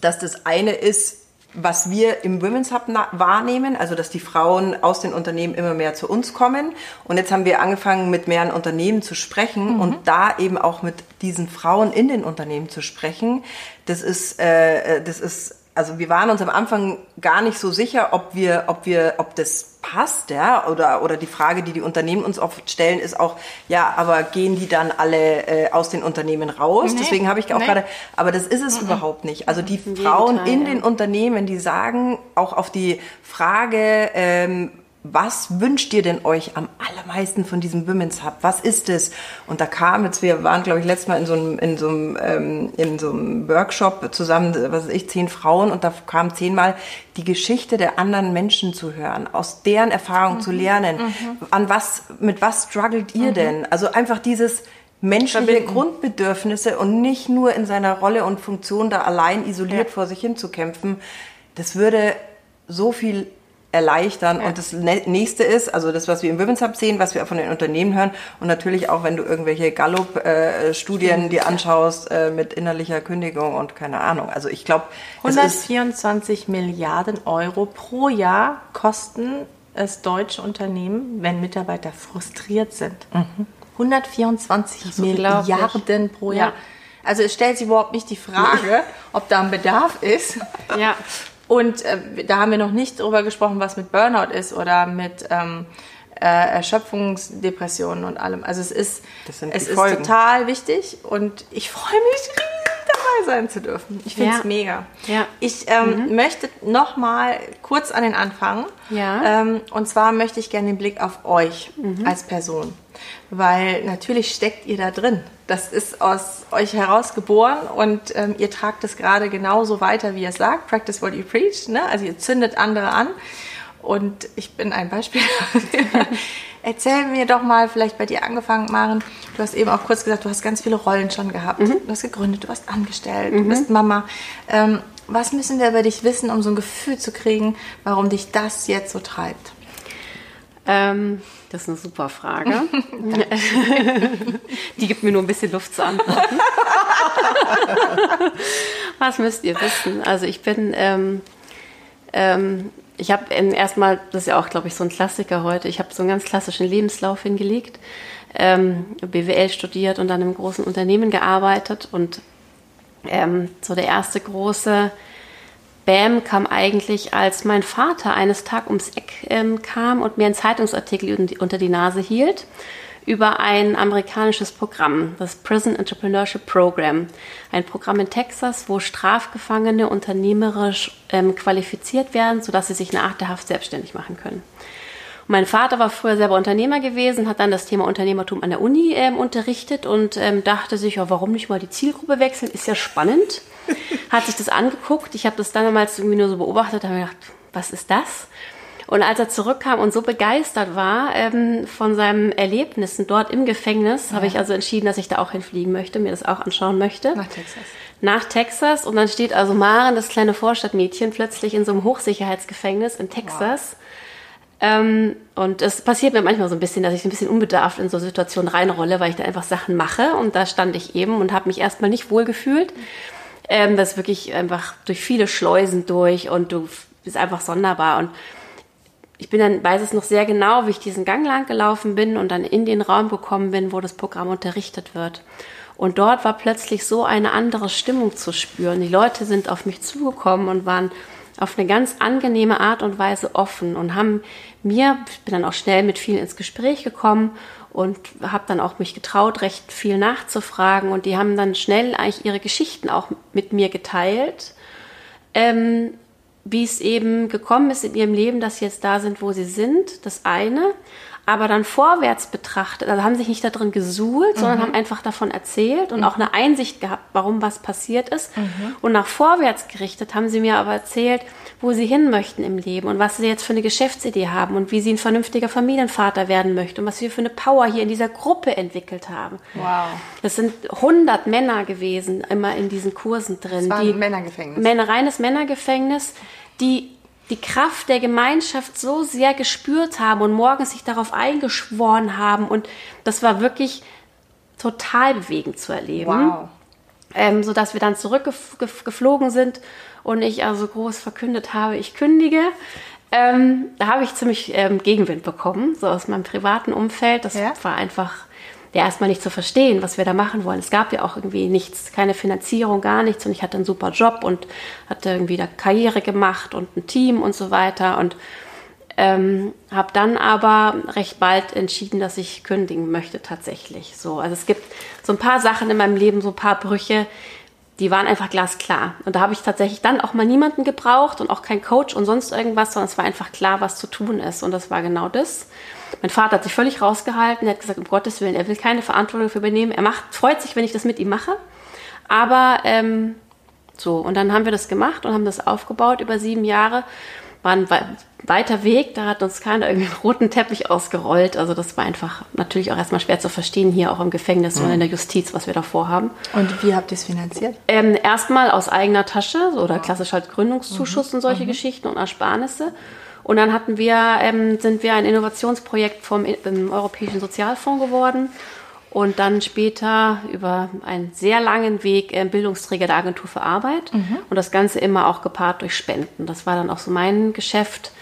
[SPEAKER 1] dass das eine ist, was wir im Women's Hub wahrnehmen, also dass die Frauen aus den Unternehmen immer mehr zu uns kommen. Und jetzt haben wir angefangen, mit mehreren Unternehmen zu sprechen
[SPEAKER 2] Mhm.
[SPEAKER 1] und da eben auch mit diesen Frauen in den Unternehmen zu sprechen. Das ist, äh, das ist, also wir waren uns am Anfang gar nicht so sicher, ob wir, ob wir, ob das passt, ja, oder, oder die Frage, die die Unternehmen uns oft stellen, ist auch, ja, aber gehen die dann alle äh, aus den Unternehmen raus?
[SPEAKER 2] Nee,
[SPEAKER 1] Deswegen habe ich auch
[SPEAKER 2] nee.
[SPEAKER 1] gerade, aber das ist es überhaupt nicht. Also die Frauen
[SPEAKER 3] Gegenteil,
[SPEAKER 1] in
[SPEAKER 3] ja.
[SPEAKER 1] den Unternehmen, die sagen auch auf die Frage, ähm, was wünscht ihr denn euch am allermeisten von diesem Women's Hub? Was ist es? Und da kam jetzt, wir waren, glaube ich, letztes Mal in so einem, in so einem, ähm, in so einem Workshop zusammen, was weiß ich, zehn Frauen und da kam zehnmal die Geschichte der anderen Menschen zu hören, aus deren Erfahrung zu lernen. An was, mit was struggelt ihr denn? Also einfach dieses, menschliche
[SPEAKER 2] Verbinden.
[SPEAKER 1] Grundbedürfnisse und nicht nur in seiner Rolle und Funktion da allein isoliert
[SPEAKER 2] Ja.
[SPEAKER 1] vor sich hin zu kämpfen, das würde so viel erleichtern. Und das nä- nächste ist, also das, was wir im Women's Hub sehen, was wir von den Unternehmen hören und natürlich auch, wenn du irgendwelche Gallup-Studien dir anschaust äh, mit innerlicher Kündigung und keine Ahnung. Also ich glaube, es ist
[SPEAKER 2] 124 Milliarden Euro pro Jahr kosten es deutsche Unternehmen, wenn Mitarbeiter frustriert sind. 124
[SPEAKER 3] ist unglaublich.
[SPEAKER 2] Milliarden pro Jahr.
[SPEAKER 3] Ja.
[SPEAKER 2] Also es stellt sich überhaupt nicht die Frage, ob da ein Bedarf ist.
[SPEAKER 3] Ja.
[SPEAKER 2] Und äh, da haben wir noch nicht drüber gesprochen, was mit Burnout ist oder mit ähm, äh, Erschöpfungsdepressionen und allem. Also es ist, es ist total wichtig und ich freue mich riesig dabei sein zu dürfen. Ich finde es
[SPEAKER 3] Ja.
[SPEAKER 2] mega.
[SPEAKER 3] Ja.
[SPEAKER 2] Ich ähm, möchte noch mal kurz an den Anfang.
[SPEAKER 3] Ja.
[SPEAKER 2] Ähm, und zwar möchte ich gerne den Blick auf euch als Person. Weil natürlich steckt ihr da drin. Das ist aus euch heraus geboren und ähm, ihr tragt es gerade genauso weiter, wie ihr es sagt. Practice what you preach. Ne? Also ihr zündet andere an. Und ich bin ein Beispiel. Erzähl mir doch mal, vielleicht bei dir angefangen, Maren. Du hast eben auch kurz gesagt, du hast ganz viele Rollen schon gehabt. Du hast gegründet, du warst angestellt, du bist Mama. Ähm, was müssen wir über dich wissen, um so ein Gefühl zu kriegen, warum dich das jetzt so treibt?
[SPEAKER 3] Ähm, das ist eine super Frage. Die gibt mir nur ein bisschen Luft zu antworten. Was müsst ihr wissen? Also ich bin ähm, Ähm, ich habe erstmal, das ist ja auch, glaube ich, so ein Klassiker heute, ich habe so einen ganz klassischen Lebenslauf hingelegt, ähm, BWL studiert und dann im großen Unternehmen gearbeitet und ähm, so der erste große Bam kam eigentlich, als mein Vater eines Tages ums Eck ähm, kam und mir einen Zeitungsartikel unter die Nase hielt über ein amerikanisches Programm, das Prison Entrepreneurship Program. Ein Programm in Texas, wo Strafgefangene unternehmerisch ähm, qualifiziert werden, sodass sie sich nach der Haft selbstständig machen können. Mein Vater war früher selber Unternehmer gewesen, hat dann das Thema Unternehmertum an der Uni ähm, unterrichtet und ähm, dachte sich, oh, warum nicht mal die Zielgruppe wechseln, ist ja spannend. Hat sich das angeguckt. Ich habe das dann damals irgendwie nur so beobachtet, habe mir gedacht, was ist das? Und als er zurückkam und so begeistert war ähm, von seinen Erlebnissen dort im Gefängnis, ja. habe ich also entschieden, dass ich da auch hinfliegen möchte, mir das auch anschauen möchte.
[SPEAKER 2] Nach Texas.
[SPEAKER 3] Nach Texas. Und dann steht also Maren, das kleine Vorstadtmädchen, plötzlich in so einem Hochsicherheitsgefängnis in Texas. Wow. Ähm, und es passiert mir manchmal so ein bisschen, dass ich ein bisschen unbedarft in so Situationen reinrolle, weil ich da einfach Sachen mache. Und da stand ich eben und habe mich erstmal nicht wohl gefühlt. Ähm, das ist wirklich einfach durch viele Schleusen durch und du bist einfach sonderbar. Und ich bin dann, weiß es noch sehr genau, wie ich diesen Gang lang gelaufen bin und dann in den Raum gekommen bin, wo das Programm unterrichtet wird. Und dort war plötzlich so eine andere Stimmung zu spüren. Die Leute sind auf mich zugekommen und waren auf eine ganz angenehme Art und Weise offen und haben mir, ich bin dann auch schnell mit vielen ins Gespräch gekommen und habe dann auch mich getraut, recht viel nachzufragen und die haben dann schnell eigentlich ihre Geschichten auch mit mir geteilt. Ähm, wie es eben gekommen ist in ihrem Leben, dass sie jetzt da sind, wo sie sind, das eine. Aber dann vorwärts betrachtet, also haben sich nicht darin gesuhlt, mhm. sondern haben einfach davon erzählt und mhm. auch eine Einsicht gehabt, warum was passiert ist. Mhm. Und nach vorwärts gerichtet haben sie mir aber erzählt, wo sie hin möchten im Leben und was sie jetzt für eine Geschäftsidee haben und wie sie ein vernünftiger Familienvater werden möchten und was wir für eine Power hier in dieser Gruppe entwickelt haben.
[SPEAKER 2] Wow.
[SPEAKER 3] Das sind 100 Männer gewesen, immer in diesen Kursen drin.
[SPEAKER 2] Das war ein Männergefängnis.
[SPEAKER 3] Männer, reines Männergefängnis die die Kraft der Gemeinschaft so sehr gespürt haben und morgens sich darauf eingeschworen haben. Und das war wirklich total bewegend zu erleben.
[SPEAKER 2] Wow.
[SPEAKER 3] Ähm, sodass wir dann zurückgeflogen sind und ich also groß verkündet habe, ich kündige. Ähm, da habe ich ziemlich ähm, Gegenwind bekommen, so aus meinem privaten Umfeld. Das ja? war einfach ja erstmal nicht zu verstehen, was wir da machen wollen. Es gab ja auch irgendwie nichts, keine Finanzierung, gar nichts und ich hatte einen super Job und hatte irgendwie da Karriere gemacht und ein Team und so weiter und ähm, habe dann aber recht bald entschieden, dass ich kündigen möchte tatsächlich. So, also es gibt so ein paar Sachen in meinem Leben, so ein paar Brüche, die waren einfach glasklar. Und da habe ich tatsächlich dann auch mal niemanden gebraucht und auch keinen Coach und sonst irgendwas, sondern es war einfach klar, was zu tun ist. Und das war genau das. Mein Vater hat sich völlig rausgehalten, er hat gesagt, um Gottes Willen, er will keine Verantwortung dafür übernehmen. Er macht, freut sich, wenn ich das mit ihm mache. Aber ähm, so, und dann haben wir das gemacht und haben das aufgebaut über sieben Jahre. War ein weiter Weg, da hat uns keiner irgendwie einen roten Teppich ausgerollt. Also das war einfach natürlich auch erstmal schwer zu verstehen, hier auch im Gefängnis mhm. und in der Justiz, was wir da vorhaben.
[SPEAKER 2] Und wie habt ihr es finanziert?
[SPEAKER 3] Ähm, erstmal aus eigener Tasche, so, oder klassisch halt Gründungszuschuss mhm. und solche mhm. Geschichten und Ersparnisse. Und dann hatten wir, ähm, sind wir ein Innovationsprojekt vom im Europäischen Sozialfonds geworden und dann später über einen sehr langen Weg äh, Bildungsträger der Agentur für Arbeit mhm. und das Ganze immer auch gepaart durch Spenden. Das war dann auch so mein Geschäft,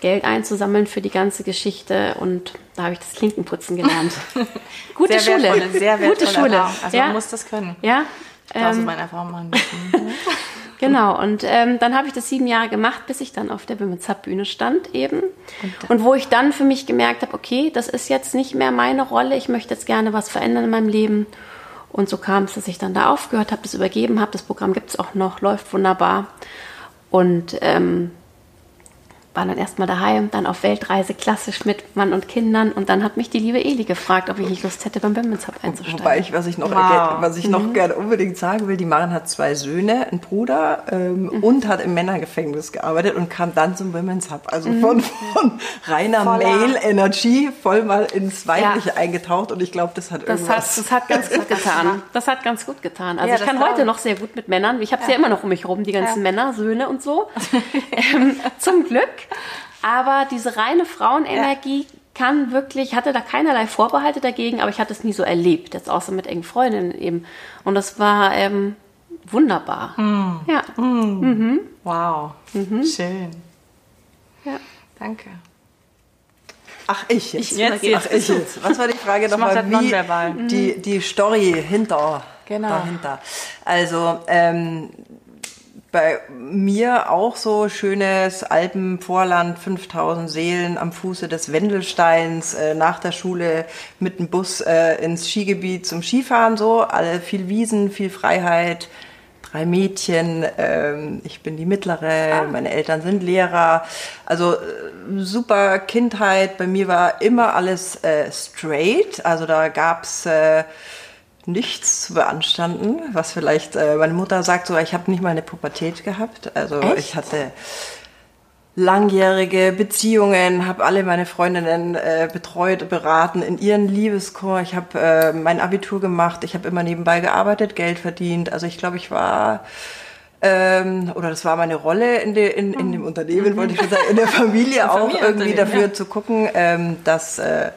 [SPEAKER 3] Geld einzusammeln für die ganze Geschichte und da habe ich das Klinkenputzen gelernt.
[SPEAKER 2] Gute sehr Schule,
[SPEAKER 3] sehr
[SPEAKER 2] Gute
[SPEAKER 3] Schule.
[SPEAKER 2] Also ja. man muss das können.
[SPEAKER 3] Ja.
[SPEAKER 2] Das ähm, meine Erfahrung.
[SPEAKER 3] Genau, und ähm, dann habe ich das sieben Jahre gemacht, bis ich dann auf der Women's Hub Bühne stand eben. Und, und, wo ich dann für mich gemerkt habe, okay, das ist jetzt nicht mehr meine Rolle, ich möchte jetzt gerne was verändern in meinem Leben. Und so kam es, dass ich dann da aufgehört habe, das übergeben habe. Das Programm gibt es auch noch, läuft wunderbar. Und ähm, waren dann erstmal daheim, dann auf Weltreise klassisch mit Mann und Kindern und dann hat mich die liebe Eli gefragt, ob ich nicht Lust hätte, beim Women's Hub einzusteigen.
[SPEAKER 1] Wobei ich, was ich noch, wow. was ich noch mhm. gerne unbedingt sagen will, die Maren hat zwei Söhne, einen Bruder ähm, mhm. und hat im Männergefängnis gearbeitet und kam dann zum Women's Hub. Also mhm. von, von reiner Male Energy voll mal ins Weibliche ja. eingetaucht und ich glaube, das hat
[SPEAKER 3] das irgendwas. Hat, das hat ganz gut getan. Das hat ganz gut getan. Also ja, ich kann heute noch sehr gut mit Männern, ich habe es ja. ja. immer noch um mich herum, die ganzen Männer, Söhne und so. ähm, zum Glück. Aber diese reine Frauenenergie ja. kann wirklich, hatte da keinerlei Vorbehalte dagegen, aber ich hatte es nie so erlebt, jetzt außer mit engen Freundinnen eben. Und das war ähm, wunderbar.
[SPEAKER 2] Mm.
[SPEAKER 3] Ja.
[SPEAKER 2] Mm. Mhm. Wow. Mhm. Schön.
[SPEAKER 3] Ja.
[SPEAKER 2] Danke.
[SPEAKER 1] Ach, ich jetzt.
[SPEAKER 2] Ich jetzt, jetzt
[SPEAKER 1] Ach, ich jetzt. Was war die Frage nochmal? Die, die Story hinter,
[SPEAKER 2] Genau.
[SPEAKER 1] dahinter. Also, ähm, bei mir auch so schönes Alpenvorland, 5000 Seelen am Fuße des Wendelsteins, äh, nach der Schule mit dem Bus äh, ins Skigebiet zum Skifahren, so, alle viel Wiesen, viel Freiheit, drei Mädchen, ähm, ich bin die mittlere, meine Eltern sind Lehrer, also äh, super Kindheit, bei mir war immer alles äh, straight, also da gab's äh, nichts zu beanstanden, was vielleicht äh, meine Mutter sagt, so ich habe nicht mal eine Pubertät gehabt. Also ich hatte langjährige Beziehungen, habe alle meine Freundinnen äh, betreut, beraten in ihren Liebeschor. Ich habe äh, mein Abitur gemacht, ich habe immer nebenbei gearbeitet, Geld verdient. Also ich glaube, ich war ähm, oder das war meine Rolle in, de, in, in dem Unternehmen, wollte ich schon sagen, in der Familie auch irgendwie dafür
[SPEAKER 2] ja.
[SPEAKER 1] zu gucken, ähm, dass äh,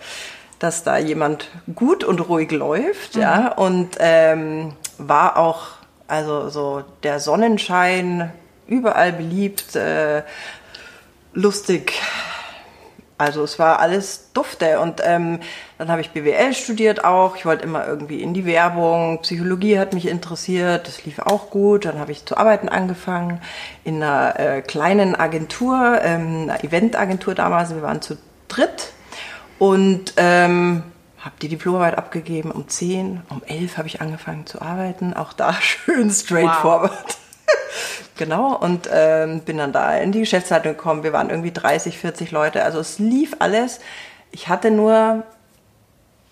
[SPEAKER 1] dass da jemand gut und ruhig läuft, ja, und ähm, war auch also so der Sonnenschein überall beliebt, äh, lustig. Also es war alles dufte und ähm, dann habe ich BWL studiert auch. Ich wollte immer irgendwie in die Werbung. Psychologie hat mich interessiert, das lief auch gut. Dann habe ich zu arbeiten angefangen in einer äh, kleinen Agentur, ähm, einer Eventagentur damals. Wir waren zu dritt und ähm, habe die Diplomarbeit abgegeben um 10, um 11 habe ich angefangen zu arbeiten. Auch da schön straightforward. genau, und ähm, bin dann da in die Geschäftsleitung gekommen. Wir waren irgendwie 30, 40 Leute. Also es lief alles. Ich hatte nur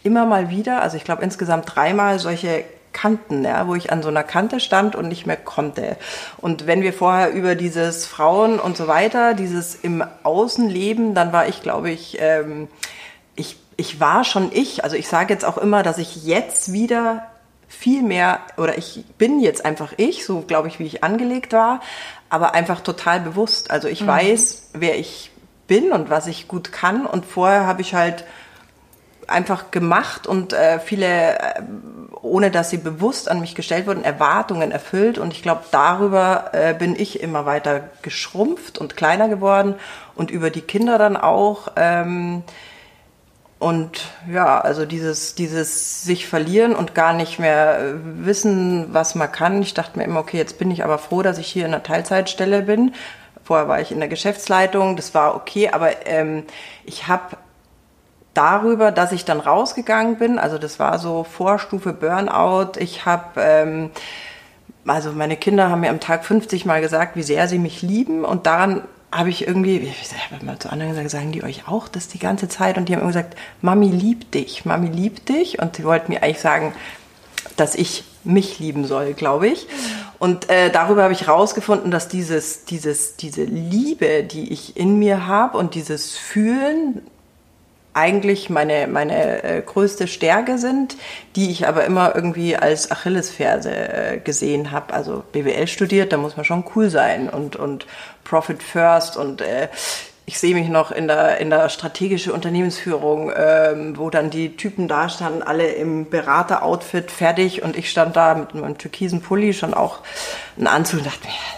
[SPEAKER 1] immer mal wieder, also ich glaube insgesamt dreimal solche Kanten, ja, wo ich an so einer Kante stand und nicht mehr konnte. Und wenn wir vorher über dieses Frauen und so weiter, dieses im Außenleben, dann war ich, glaube ich, ähm, ich, ich war schon ich. Also ich sage jetzt auch immer, dass ich jetzt wieder viel mehr, oder ich bin jetzt einfach ich, so glaube ich, wie ich angelegt war, aber einfach total bewusst. Also ich weiß, wer ich bin und was ich gut kann. Und vorher habe ich halt einfach gemacht und äh, viele, äh, ohne dass sie bewusst an mich gestellt wurden, Erwartungen erfüllt. Und ich glaube, darüber äh, bin ich immer weiter geschrumpft und kleiner geworden und über die Kinder dann auch. Ähm, und ja, also dieses, dieses sich verlieren und gar nicht mehr äh, wissen, was man kann. Ich dachte mir immer, okay, jetzt bin ich aber froh, dass ich hier in einer Teilzeitstelle bin. Vorher war ich in der Geschäftsleitung, das war okay, aber ähm, ich habe darüber, dass ich dann rausgegangen bin, also das war so Vorstufe Burnout. Ich habe, ähm, also meine Kinder haben mir am Tag 50 Mal gesagt, wie sehr sie mich lieben und daran habe ich irgendwie, ich habe mal zu anderen gesagt, sagen die euch auch das die ganze Zeit und die haben immer gesagt, Mami liebt dich, Mami liebt dich und sie wollten mir eigentlich sagen, dass ich mich lieben soll, glaube ich. Und äh, darüber habe ich rausgefunden, dass dieses, dieses, diese Liebe, die ich in mir habe und dieses Fühlen, eigentlich meine, meine äh, größte Stärke sind, die ich aber immer irgendwie als Achillesferse äh, gesehen habe. Also BWL studiert, da muss man schon cool sein und, und Profit First und äh, ich sehe mich noch in der, in der strategische Unternehmensführung, ähm, wo dann die Typen da standen, alle im Berater-Outfit fertig und ich stand da mit meinem türkisen Pulli schon auch einen Anzug und dachte mir, ja,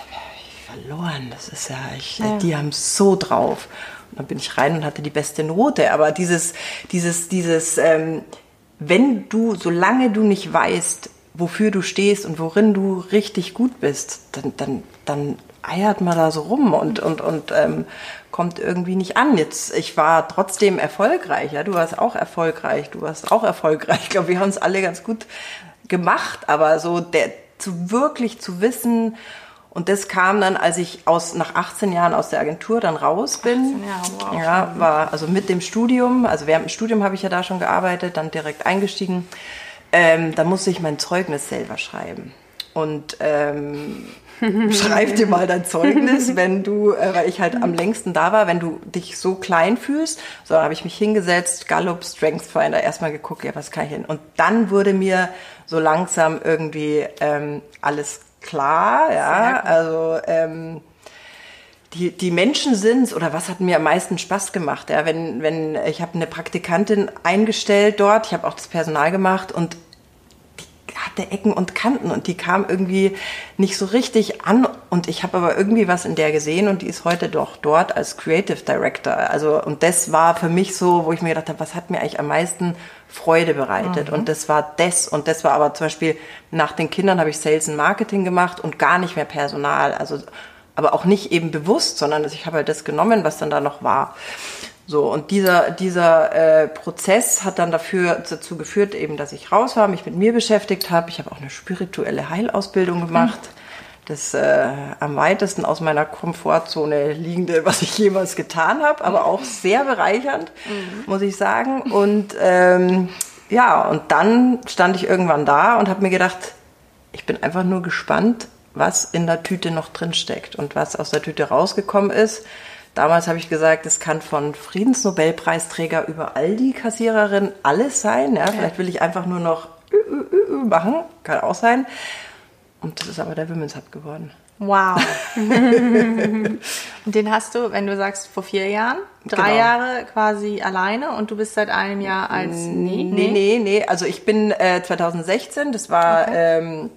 [SPEAKER 1] verloren, das ist ja, ich, die haben so drauf. Dann bin ich rein und hatte die beste Note. Aber dieses, dieses, dieses, ähm, wenn du, solange du nicht weißt, wofür du stehst und worin du richtig gut bist, dann, dann, dann eiert man da so rum und, und, und ähm, kommt irgendwie nicht an. Jetzt, ich war trotzdem erfolgreich, ja, du warst auch erfolgreich, du warst auch erfolgreich. Ich glaube, wir haben es alle ganz gut gemacht, aber so der, zu wirklich zu wissen, und das kam dann, als ich aus, nach 18 Jahren aus der Agentur dann raus bin.
[SPEAKER 2] 18 Jahre, wow.
[SPEAKER 1] Ja, war also mit dem Studium, also während dem Studium habe ich ja da schon gearbeitet, dann direkt eingestiegen. Ähm, da musste ich mein Zeugnis selber schreiben. Und ähm, schreib dir mal dein Zeugnis, wenn du, äh, weil ich halt am längsten da war, wenn du dich so klein fühlst. So, dann habe ich mich hingesetzt, Gallup Strength Finder, erstmal geguckt, ja, was kann ich hin? Und dann wurde mir so langsam irgendwie ähm, alles klar, ja, also ähm, die, die Menschen sind's oder was hat mir am meisten Spaß gemacht, ja, wenn, wenn ich habe eine Praktikantin eingestellt dort, ich habe auch das Personal gemacht und die hatte Ecken und Kanten und die kam irgendwie nicht so richtig an. Und ich habe aber irgendwie was in der gesehen und die ist heute doch dort als Creative Director. Also, und das war für mich so, wo ich mir gedacht habe, was hat mir eigentlich am meisten Freude bereitet. Mhm. Und das war das. Und das war aber zum Beispiel nach den Kindern habe ich Sales und Marketing gemacht und gar nicht mehr Personal. Also, aber auch nicht eben bewusst, sondern ich habe halt das genommen, was dann da noch war. So, und dieser, dieser äh, Prozess hat dann dafür, dazu geführt, eben, dass ich raus war, mich mit mir beschäftigt habe. Ich habe auch eine spirituelle Heilausbildung gemacht. Mhm. Das äh, am weitesten aus meiner Komfortzone liegende, was ich jemals getan habe, aber auch sehr bereichernd, mhm. muss ich sagen. Und ähm, ja, und dann stand ich irgendwann da und habe mir gedacht, ich bin einfach nur gespannt, was in der Tüte noch drin steckt und was aus der Tüte rausgekommen ist. Damals habe ich gesagt, es kann von Friedensnobelpreisträger über Aldi-Kassiererin alles sein. Ja? Vielleicht will ich einfach nur noch machen, kann auch sein. Und das ist aber der Women's Hub geworden.
[SPEAKER 2] Wow. und den hast du, wenn du sagst, vor vier Jahren, drei genau. Jahre quasi alleine und du bist seit einem Jahr als.
[SPEAKER 1] Nee, nee, nee. nee. Also ich bin äh, 2016, das war. Okay. Ähm,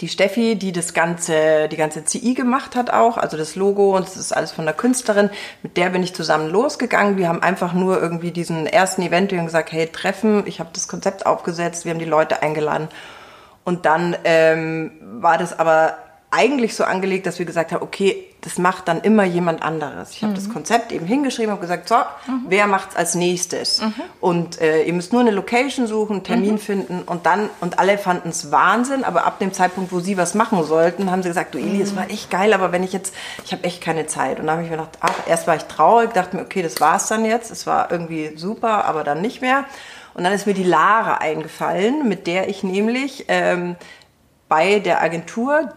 [SPEAKER 1] die Steffi, die das ganze, die ganze CI gemacht hat auch, also das Logo und das ist alles von der Künstlerin. Mit der bin ich zusammen losgegangen. Wir haben einfach nur irgendwie diesen ersten Event wir haben gesagt, hey, Treffen. Ich habe das Konzept aufgesetzt, wir haben die Leute eingeladen. Und dann ähm, war das aber eigentlich so angelegt, dass wir gesagt haben, okay, das macht dann immer jemand anderes. Ich habe mhm. das Konzept eben hingeschrieben und gesagt, so, mhm. wer macht's als nächstes? Mhm. Und äh, ihr müsst nur eine Location suchen, einen Termin mhm. finden und dann, und alle fanden es Wahnsinn, aber ab dem Zeitpunkt, wo sie was machen sollten, haben sie gesagt, du Eli, es war echt geil, aber wenn ich jetzt, ich habe echt keine Zeit. Und dann habe ich mir gedacht, ach, erst war ich traurig, dachte mir, okay, das war's dann jetzt, es war irgendwie super, aber dann nicht mehr. Und dann ist mir die Lara eingefallen, mit der ich nämlich ähm, bei der Agentur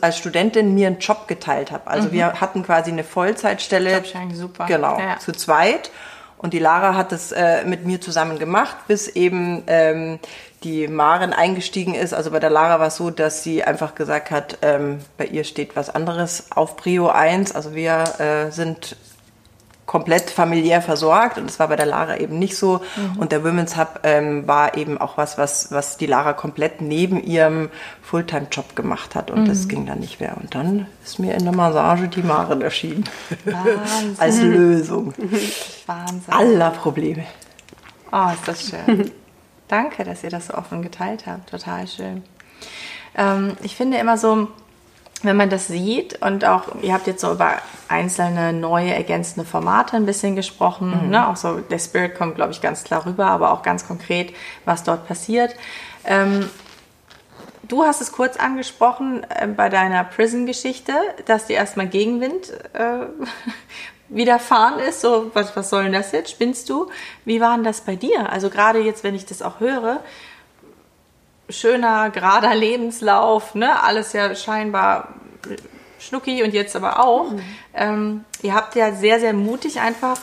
[SPEAKER 1] als Studentin mir einen Job geteilt habe. Also mhm. wir hatten quasi eine Vollzeitstelle.
[SPEAKER 2] super.
[SPEAKER 1] Genau, ja. zu zweit. Und die Lara hat das äh, mit mir zusammen gemacht, bis eben ähm, die Maren eingestiegen ist. Also bei der Lara war es so, dass sie einfach gesagt hat, ähm, bei ihr steht was anderes auf Prio 1. Also wir äh, sind komplett familiär versorgt und das war bei der Lara eben nicht so. Mhm. Und der Women's Hub ähm, war eben auch was, was, was die Lara komplett neben ihrem Fulltime-Job gemacht hat und mhm. das ging dann nicht mehr. Und dann ist mir in der Massage die Maren erschienen. Wahnsinn. Als Lösung. Wahnsinn. Aller Probleme.
[SPEAKER 2] Oh, ist das schön. Danke, dass ihr das so offen geteilt habt. Total schön. Ähm, ich finde immer so, wenn man das sieht und auch, ihr habt jetzt so über einzelne neue ergänzende Formate ein bisschen gesprochen, mhm. ne? auch so der Spirit kommt, glaube ich, ganz klar rüber, aber auch ganz konkret, was dort passiert. Ähm, du hast es kurz angesprochen äh, bei deiner Prison-Geschichte, dass dir erstmal Gegenwind äh, widerfahren ist. So, was, was soll denn das jetzt? Spinnst du? Wie war denn das bei dir? Also gerade jetzt, wenn ich das auch höre, schöner, gerader Lebenslauf, ne? Alles ja scheinbar schnucki und jetzt aber auch. Mhm. Ähm, ihr habt ja sehr, sehr mutig einfach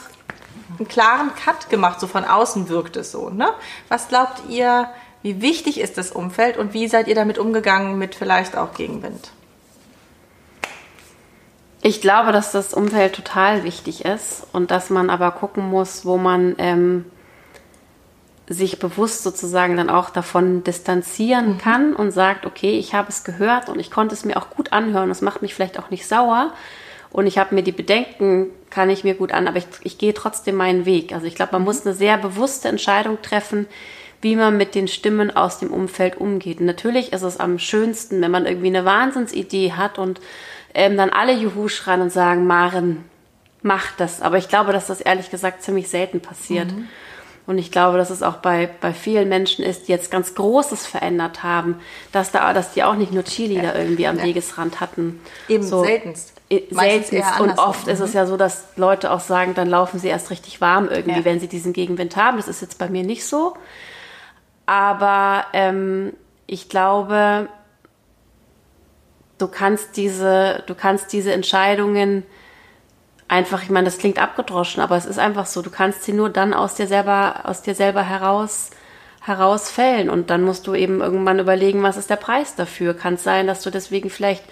[SPEAKER 2] einen klaren Cut gemacht, so von außen wirkt es so, ne? Was glaubt ihr, wie wichtig ist das Umfeld und wie seid ihr damit umgegangen mit vielleicht auch Gegenwind?
[SPEAKER 3] Ich glaube, dass das Umfeld total wichtig ist und dass man aber gucken muss, wo man ähm, sich bewusst sozusagen dann auch davon distanzieren mhm. kann und sagt, okay, ich habe es gehört und ich konnte es mir auch gut anhören, es macht mich vielleicht auch nicht sauer und ich habe mir die Bedenken, kann ich mir gut an, aber ich, ich gehe trotzdem meinen Weg. Also ich glaube, man mhm. muss eine sehr bewusste Entscheidung treffen, wie man mit den Stimmen aus dem Umfeld umgeht. Und natürlich ist es am schönsten, wenn man irgendwie eine Wahnsinnsidee hat und ähm, dann alle Juhu schreien und sagen, Maren, mach das. Aber ich glaube, dass das ehrlich gesagt ziemlich selten passiert. Mhm. Und ich glaube, dass es auch bei, bei vielen Menschen ist, die jetzt ganz Großes verändert haben, dass, da, dass die auch nicht nur Chili ja. da irgendwie am ja. Wegesrand hatten.
[SPEAKER 2] Eben so, seltenst.
[SPEAKER 3] Seltenst. Und oft ist es mhm. ja so, dass Leute auch sagen, dann laufen sie erst richtig warm irgendwie, ja. wenn sie diesen Gegenwind haben. Das ist jetzt bei mir nicht so. Aber ähm, ich glaube, du kannst diese, du kannst diese Entscheidungen einfach, ich meine, das klingt abgedroschen, aber es ist einfach so, du kannst sie nur dann aus dir selber, aus dir selber heraus, herausfällen und dann musst du eben irgendwann überlegen, was ist der Preis dafür. Kann es sein, dass du deswegen vielleicht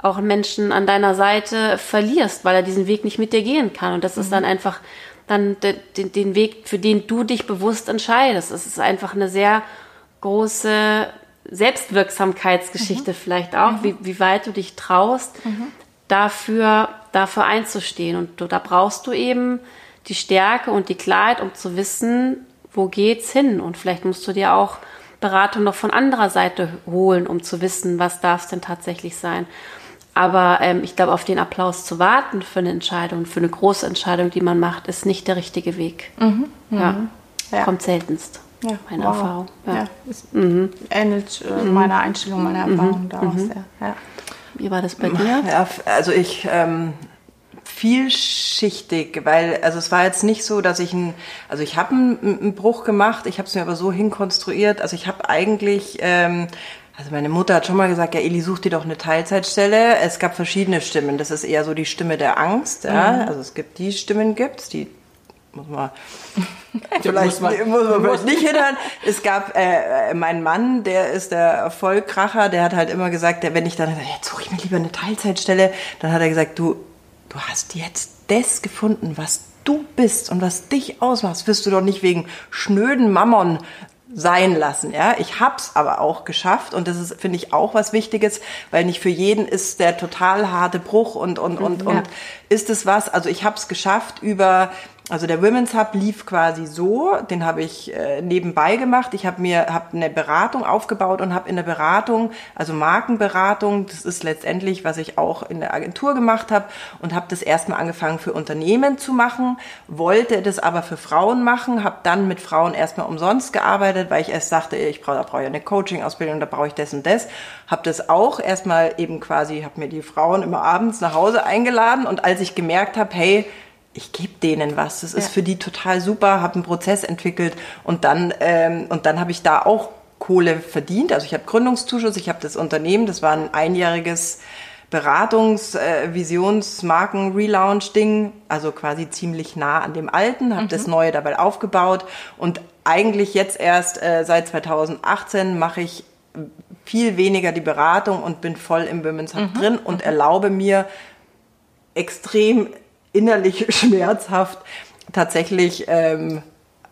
[SPEAKER 3] auch einen Menschen an deiner Seite verlierst, weil er diesen Weg nicht mit dir gehen kann und das mhm. ist dann einfach dann den, den Weg, für den du dich bewusst entscheidest. Es ist einfach eine sehr große Selbstwirksamkeitsgeschichte vielleicht auch, wie, wie weit du dich traust, dafür, dafür einzustehen. Und du, da brauchst du eben die Stärke und die Klarheit, um zu wissen, wo geht's hin? Und vielleicht musst du dir auch Beratung noch von anderer Seite holen, um zu wissen, was darf es denn tatsächlich sein. Aber ähm, ich glaube, auf den Applaus zu warten für eine Entscheidung, für eine große Entscheidung, die man macht, ist nicht der richtige Weg.
[SPEAKER 2] Mhm.
[SPEAKER 3] Ja.
[SPEAKER 2] Ja.
[SPEAKER 3] Kommt seltenst.
[SPEAKER 2] Ja,
[SPEAKER 3] Meine
[SPEAKER 2] wow.
[SPEAKER 3] Erfahrung. Ja.
[SPEAKER 2] Ja. Es ähnelt äh, meiner Einstellung, meiner Erfahrung daraus sehr. Ja.
[SPEAKER 3] Wie war das bei dir?
[SPEAKER 1] Ja, also ich ähm, vielschichtig, weil also es war jetzt nicht so, dass ich ein, also ich habe einen, einen Bruch gemacht, ich habe es mir aber so hinkonstruiert, also ich habe eigentlich ähm, also meine Mutter hat schon mal gesagt, ja, Eli, such dir doch eine Teilzeitstelle. Es gab verschiedene Stimmen. Das ist eher so die Stimme der Angst. Ja? Also es gibt die Stimmen, gibt's, die muss man vielleicht muss man, muss man vielleicht nicht hinhören. Es gab äh, äh, meinen Mann, der ist der Vollkracher, der hat halt immer gesagt, der, wenn ich dann jetzt suche ich mir lieber eine Teilzeitstelle, dann hat er gesagt, du, du hast jetzt das gefunden, was du bist und was dich ausmacht, wirst du doch nicht wegen schnöden Mammon sein lassen, ja. Ich hab's aber auch geschafft und das ist, finde ich, auch was Wichtiges, weil nicht für jeden ist der total harte Bruch und, und, und, und ist es was, also ich hab's geschafft über, also der Women's Hub lief quasi so, den habe ich äh, nebenbei gemacht. Ich habe mir hab eine Beratung aufgebaut und habe in der Beratung, also Markenberatung, das ist letztendlich, was ich auch in der Agentur gemacht habe und habe das erstmal angefangen für Unternehmen zu machen, wollte das aber für Frauen machen, habe dann mit Frauen erstmal umsonst gearbeitet, weil ich erst sagte, ich brauche da brauche ich eine Coaching-Ausbildung, da brauche ich das und das. Habe das auch erstmal eben quasi, habe mir die Frauen immer abends nach Hause eingeladen und als ich gemerkt habe, hey, ich gebe denen was. Das ist für die total super, habe einen Prozess entwickelt und dann, ähm, und dann habe ich da auch Kohle verdient. Also ich habe Gründungszuschuss, ich habe das Unternehmen, das war ein einjähriges Beratungs-, äh, Visions-, Marken-, Relaunch-Ding, also quasi ziemlich nah an dem alten, habe das neue dabei aufgebaut und eigentlich jetzt erst äh, seit 2018 mache ich viel weniger die Beratung und bin voll im Women's Hub drin und erlaube mir extrem innerlich schmerzhaft tatsächlich ähm,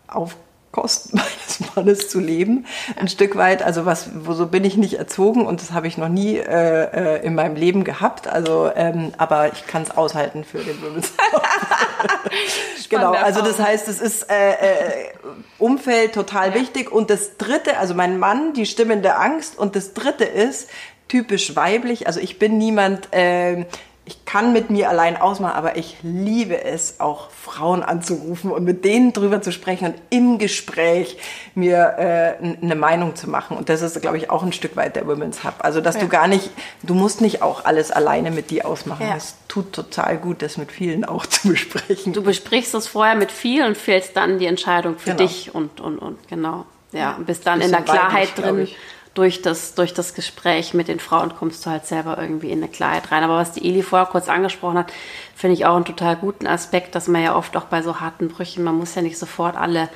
[SPEAKER 1] auf Kosten meines Mannes zu leben, ein Stück weit. Also was, wo so bin ich nicht erzogen und das habe ich noch nie äh, äh, in meinem Leben gehabt. Also, ähm, aber ich kann es aushalten für den Women's Genau, also das heißt, es ist äh, äh, Umfeld total wichtig. Und das Dritte, also mein Mann, die Stimmen der Angst. Und das Dritte ist typisch weiblich. Also ich bin niemand, äh, ich kann mit mir allein ausmachen, aber ich liebe es, auch Frauen anzurufen und mit denen drüber zu sprechen und im Gespräch mir äh, eine Meinung zu machen. Und das ist, glaube ich, auch ein Stück weit der Women's Hub. Also, dass du gar nicht, du musst nicht auch alles alleine mit dir ausmachen.
[SPEAKER 2] Ja.
[SPEAKER 1] Es tut total gut, das mit vielen auch zu besprechen.
[SPEAKER 3] Du besprichst es vorher mit viel und fällst dann die Entscheidung für
[SPEAKER 1] Genau.
[SPEAKER 3] dich und, und, und genau. Ja, und bist dann in
[SPEAKER 1] Bisschen
[SPEAKER 3] der Klarheit
[SPEAKER 1] weiblich,
[SPEAKER 3] drin. Durch das, durch das Gespräch mit den Frauen kommst du halt selber irgendwie in eine Klarheit rein. Aber was die Eli vorher kurz angesprochen hat, finde ich auch einen total guten Aspekt, dass man ja oft auch bei so harten Brüchen, man muss ja nicht sofort alle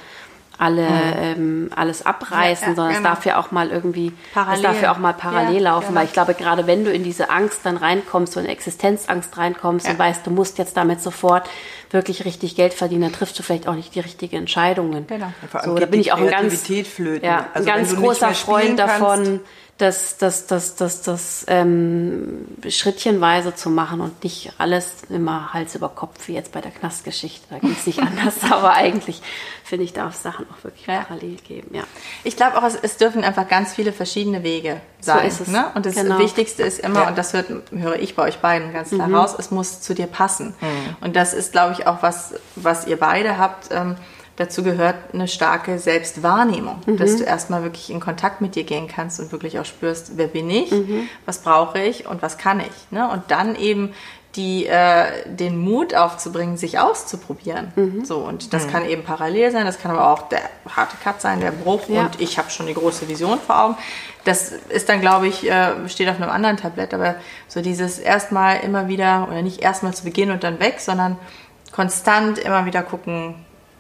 [SPEAKER 3] alle ähm, alles abreißen,
[SPEAKER 2] Ja, ja,
[SPEAKER 3] sondern
[SPEAKER 2] genau.
[SPEAKER 3] es darf ja auch mal irgendwie,
[SPEAKER 2] Parallel.
[SPEAKER 3] es darf ja auch mal parallel
[SPEAKER 2] Ja,
[SPEAKER 3] laufen, weil ich glaube, gerade wenn du in diese Angst dann reinkommst, so in Existenzangst reinkommst und weißt, du musst jetzt damit sofort wirklich richtig Geld verdienen, dann triffst du vielleicht auch nicht die richtigen Entscheidungen.
[SPEAKER 2] Genau.
[SPEAKER 1] Vor allem
[SPEAKER 3] So, da bin
[SPEAKER 1] die
[SPEAKER 3] ich auch ein ganz,
[SPEAKER 1] flöten.
[SPEAKER 3] ja,
[SPEAKER 1] Also
[SPEAKER 3] ein
[SPEAKER 1] wenn
[SPEAKER 3] ganz großer Freund
[SPEAKER 1] kannst-
[SPEAKER 3] davon, das, das, das, das, das ähm, schrittchenweise zu machen und nicht alles immer Hals über Kopf, wie jetzt bei der Knastgeschichte. Da ging es nicht anders, aber eigentlich finde ich, darf es Sachen auch wirklich
[SPEAKER 2] Ja.
[SPEAKER 3] parallel geben. Ja.
[SPEAKER 2] Ich glaube auch, es, es dürfen einfach ganz viele verschiedene Wege sein.
[SPEAKER 3] ist es.
[SPEAKER 2] Ne? Und das
[SPEAKER 3] Genau.
[SPEAKER 2] Wichtigste ist immer,
[SPEAKER 1] Ja.
[SPEAKER 2] und das hört, höre ich bei euch beiden ganz klar
[SPEAKER 3] Mhm.
[SPEAKER 2] raus, es muss zu dir passen. Und das ist, glaube ich, auch was, was ihr beide habt. Ähm, dazu gehört eine starke Selbstwahrnehmung,
[SPEAKER 3] Mhm.
[SPEAKER 2] dass du erstmal wirklich in Kontakt mit dir gehen kannst und wirklich auch spürst, wer bin ich,
[SPEAKER 3] Mhm.
[SPEAKER 2] was brauche ich und was kann ich. Ne? Und dann eben die, äh, den Mut aufzubringen, sich auszuprobieren.
[SPEAKER 3] Mhm.
[SPEAKER 2] So, und das kann eben parallel sein, das kann aber auch der harte Cut sein, der Bruch
[SPEAKER 3] Ja.
[SPEAKER 2] und ich habe schon die große Vision vor Augen. Das ist dann, glaube ich, äh, steht auf einem anderen Tablett, aber so dieses erstmal immer wieder, oder nicht erstmal zu Beginn und dann weg, sondern konstant immer wieder gucken,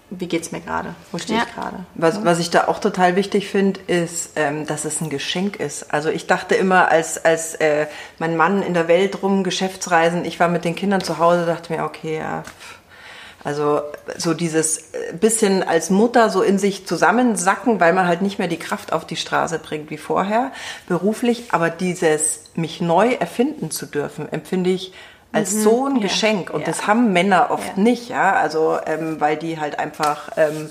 [SPEAKER 2] wie geht's mir gerade, wo stehe
[SPEAKER 3] Ja.
[SPEAKER 2] ich gerade.
[SPEAKER 1] Was, was ich da auch total wichtig finde, ist, ähm, dass es ein Geschenk ist. Also ich dachte immer, als, als äh, mein Mann in der Welt rum, Geschäftsreisen, ich war mit den Kindern zu Hause, dachte mir, okay, ja. pff. Also so dieses bisschen als Mutter so in sich zusammensacken, weil man halt nicht mehr die Kraft auf die Straße bringt wie vorher, beruflich. Aber dieses mich neu erfinden zu dürfen, empfinde ich als mhm, so ein ja, Geschenk. Und ja. das haben Männer oft ja. nicht, ja. Also ähm, weil die halt einfach ähm,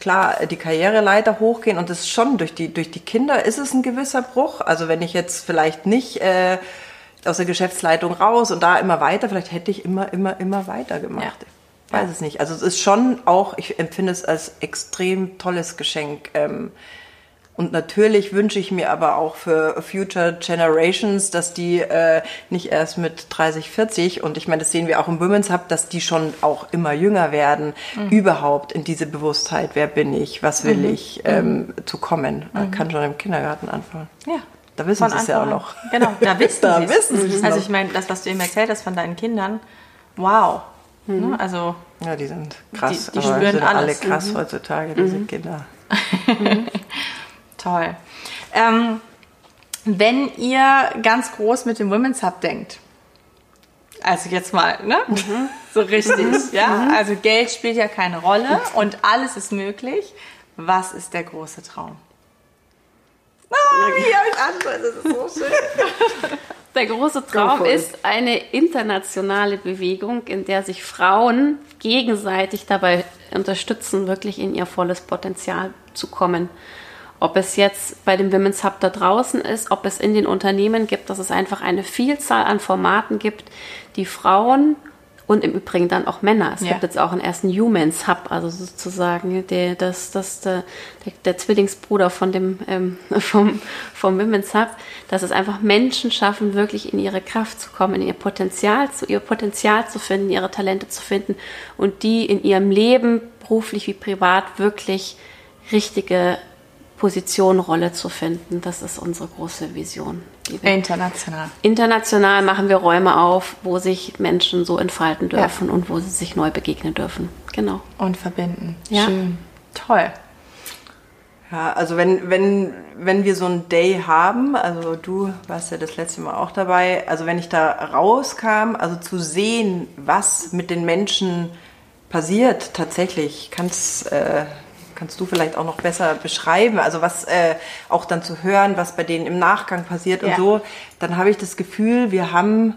[SPEAKER 1] klar die Karriereleiter hochgehen und das ist schon durch die durch die Kinder ist es ein gewisser Bruch. Also wenn ich jetzt vielleicht nicht äh, aus der Geschäftsleitung raus und da immer weiter, vielleicht hätte ich immer immer immer weiter gemacht. Ich weiß es nicht. Also es ist schon auch, ich empfinde es als extrem tolles Geschenk. Ähm, und natürlich wünsche ich mir aber auch für Future Generations, dass die äh, nicht erst mit 30, 40 und ich meine, das sehen wir auch im Women's Hub, dass die schon auch immer jünger werden, mhm. überhaupt in diese Bewusstheit, wer bin ich, was will mhm. ich, ähm, mhm. zu kommen. Man mhm. kann schon im Kindergarten anfangen.
[SPEAKER 2] Ja.
[SPEAKER 1] Da wissen sie es ja auch noch.
[SPEAKER 2] Genau, da wissen da sie es. Also ich meine, das, was du eben erzählt hast von deinen Kindern, wow. Mhm. Ne? Also
[SPEAKER 1] ja, die sind krass,
[SPEAKER 2] die, die spüren
[SPEAKER 1] sind
[SPEAKER 2] alles.
[SPEAKER 1] alle krass mhm. heutzutage, diese Kinder.
[SPEAKER 2] Toll. Ähm, wenn ihr ganz groß mit dem Women's Hub denkt, also jetzt mal, ne? Mhm. So richtig, mhm. ja? Mhm. Also Geld spielt ja keine Rolle und alles ist möglich. Was ist der große Traum?
[SPEAKER 1] Ah, wie ich antworte, das ist so schön.
[SPEAKER 3] Der große Traum ist eine internationale Bewegung, in der sich Frauen gegenseitig dabei unterstützen, wirklich in ihr volles Potenzial zu kommen. Ob es jetzt bei dem Women's Hub da draußen ist, ob es in den Unternehmen gibt, dass es einfach eine Vielzahl an Formaten gibt, die Frauen und im Übrigen dann auch Männer. Es ja. gibt jetzt auch einen ersten Humans Hub, also sozusagen der, das, das, der, der Zwillingsbruder von dem, ähm, vom, vom Women's Hub, dass es einfach Menschen schaffen, wirklich in ihre Kraft zu kommen, in ihr Potenzial zu, ihr Potenzial zu finden, ihre Talente zu finden und die in ihrem Leben, beruflich wie privat, wirklich richtige Position, Rolle zu finden. Das ist unsere große Vision.
[SPEAKER 2] International.
[SPEAKER 3] International machen wir Räume auf, wo sich Menschen so entfalten dürfen ja. und wo sie sich neu begegnen dürfen. Genau.
[SPEAKER 2] Und verbinden. Ja. Schön. Toll.
[SPEAKER 1] Ja, also wenn, wenn, wenn wir so ein Day haben, also du warst ja das letzte Mal auch dabei, also wenn ich da rauskam, also zu sehen, was mit den Menschen passiert, tatsächlich, kannst äh, kannst du vielleicht auch noch besser beschreiben, also was äh, auch dann zu hören, was bei denen im Nachgang passiert ja. und so, dann habe ich das Gefühl, wir haben,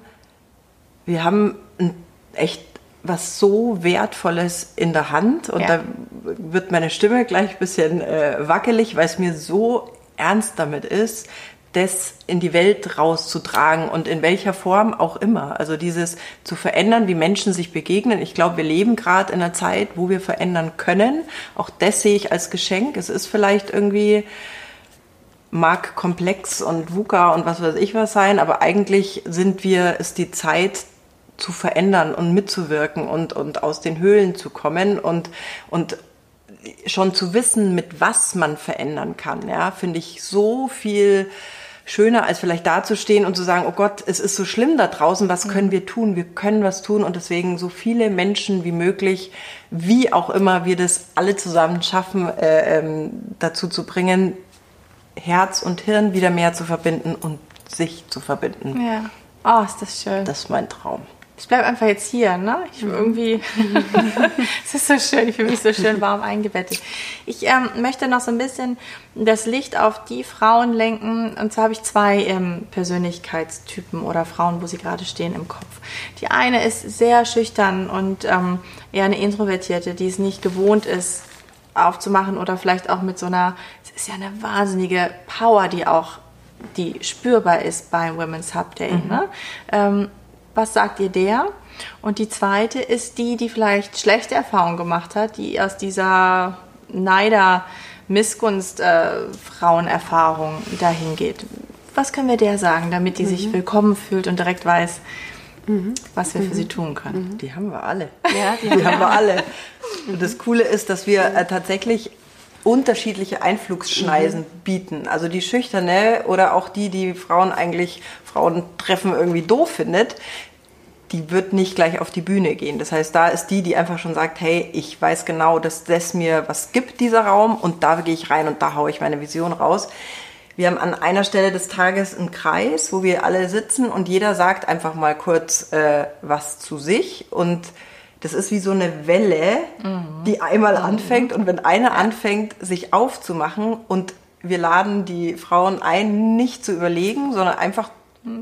[SPEAKER 1] wir haben ein echt was so Wertvolles in der Hand und ja. da wird meine Stimme gleich ein bisschen äh, wackelig, weil es mir so ernst damit ist, das in die Welt rauszutragen und in welcher Form auch immer. Also dieses zu verändern, wie Menschen sich begegnen. Ich glaube, wir leben gerade in einer Zeit, wo wir verändern können. Auch das sehe ich als Geschenk. Es ist vielleicht irgendwie mag komplex und VUCA und was weiß ich was sein, aber eigentlich sind wir, ist die Zeit zu verändern und mitzuwirken und, und aus den Höhlen zu kommen und, und schon zu wissen, mit was man verändern kann, ja, finde ich so viel schöner, als vielleicht dazustehen und zu sagen, oh Gott, es ist so schlimm da draußen, was können wir tun? Wir können was tun und deswegen so viele Menschen wie möglich, wie auch immer wir das alle zusammen schaffen, äh, ähm, dazu zu bringen, Herz und Hirn wieder mehr zu verbinden und sich zu verbinden.
[SPEAKER 2] Ja. Oh, ist das schön.
[SPEAKER 1] Das ist mein Traum
[SPEAKER 2] ich bleibe einfach jetzt hier, ne? Ich mhm. irgendwie, es ist so schön, ich fühle mich so schön warm eingebettet. Ich ähm, möchte noch so ein bisschen das Licht auf die Frauen lenken. Und zwar habe ich zwei ähm, Persönlichkeitstypen oder Frauen, wo sie gerade stehen im Kopf. Die eine ist sehr schüchtern und ähm, eher eine Introvertierte, die es nicht gewohnt ist, aufzumachen oder vielleicht auch mit so einer, es ist ja eine wahnsinnige Power, die auch die spürbar ist beim Women's Hub Day. Mhm. Ne? Ähm, was sagt ihr der? Und die zweite ist die, die vielleicht schlechte Erfahrungen gemacht hat, die aus dieser Neider, Missgunst, äh, Frauenerfahrung dahin geht. Was können wir der sagen, damit die mhm. sich willkommen fühlt und direkt weiß, mhm. was wir mhm. für sie tun können?
[SPEAKER 1] Mhm. Die haben wir alle. Ja, die, die haben wir alle. Und das Coole ist, dass wir äh, tatsächlich unterschiedliche Einflugsschneisen mhm. bieten. Also die Schüchterne oder auch die, die Frauen eigentlich Frauen treffen irgendwie doof findet, die wird nicht gleich auf die Bühne gehen. Das heißt, da ist die, die einfach schon sagt, hey, ich weiß genau, dass das mir was gibt, dieser Raum, und da gehe ich rein und da haue ich meine Vision raus. Wir haben an einer Stelle des Tages einen Kreis, wo wir alle sitzen und jeder sagt einfach mal kurz äh, was zu sich und das ist wie so eine Welle, die einmal anfängt und wenn eine anfängt, sich aufzumachen und wir laden die Frauen ein, nicht zu überlegen, sondern einfach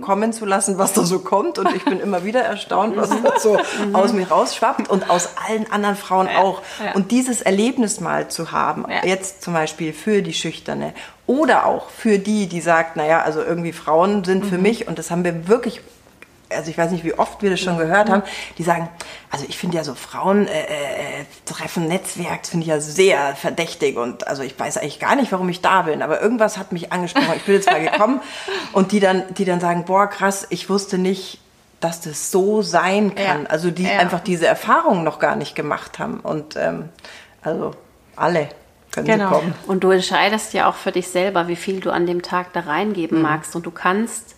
[SPEAKER 1] kommen zu lassen, was da so kommt. Und ich bin immer wieder erstaunt, was da so aus mir rausschwappt und aus allen anderen Frauen auch.
[SPEAKER 2] ja.
[SPEAKER 1] Und dieses Erlebnis mal zu haben,
[SPEAKER 2] Ja.
[SPEAKER 1] jetzt zum Beispiel für die Schüchterne oder auch für die, die sagt, naja, also irgendwie Frauen sind für mich und das haben wir wirklich also ich weiß nicht, wie oft wir das schon gehört haben, die sagen, also ich finde ja so Frauen äh, äh, treffen Netzwerk, finde ich ja sehr verdächtig und also ich weiß eigentlich gar nicht, warum ich da bin, aber irgendwas hat mich angesprochen. Ich bin jetzt mal gekommen und die dann, die dann sagen, boah krass, ich wusste nicht, dass das so sein kann.
[SPEAKER 2] Ja.
[SPEAKER 1] Also die
[SPEAKER 2] Ja.
[SPEAKER 1] einfach diese Erfahrungen noch gar nicht gemacht haben und ähm, also alle können
[SPEAKER 2] Genau.
[SPEAKER 1] sie kommen.
[SPEAKER 3] Und du entscheidest ja auch für dich selber, wie viel du an dem Tag da reingeben magst. Und du kannst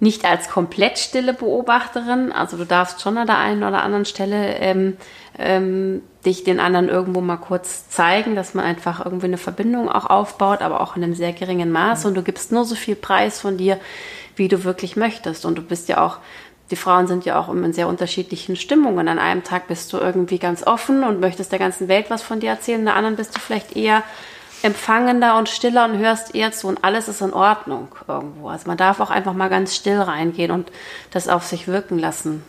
[SPEAKER 3] nicht als komplett stille Beobachterin, also du darfst schon an der einen oder anderen Stelle ähm, ähm, dich den anderen irgendwo mal kurz zeigen, dass man einfach irgendwie eine Verbindung auch aufbaut, aber auch in einem sehr geringen Maß. Und du gibst nur so viel Preis von dir, wie du wirklich möchtest. Und du bist ja auch die Frauen sind ja auch in sehr unterschiedlichen Stimmungen. An einem Tag bist du irgendwie ganz offen und möchtest der ganzen Welt was von dir erzählen, an der anderen bist du vielleicht eher empfangender und stiller und hörst eher zu und alles ist in Ordnung irgendwo. Also man darf auch einfach mal ganz still reingehen und das auf sich wirken lassen.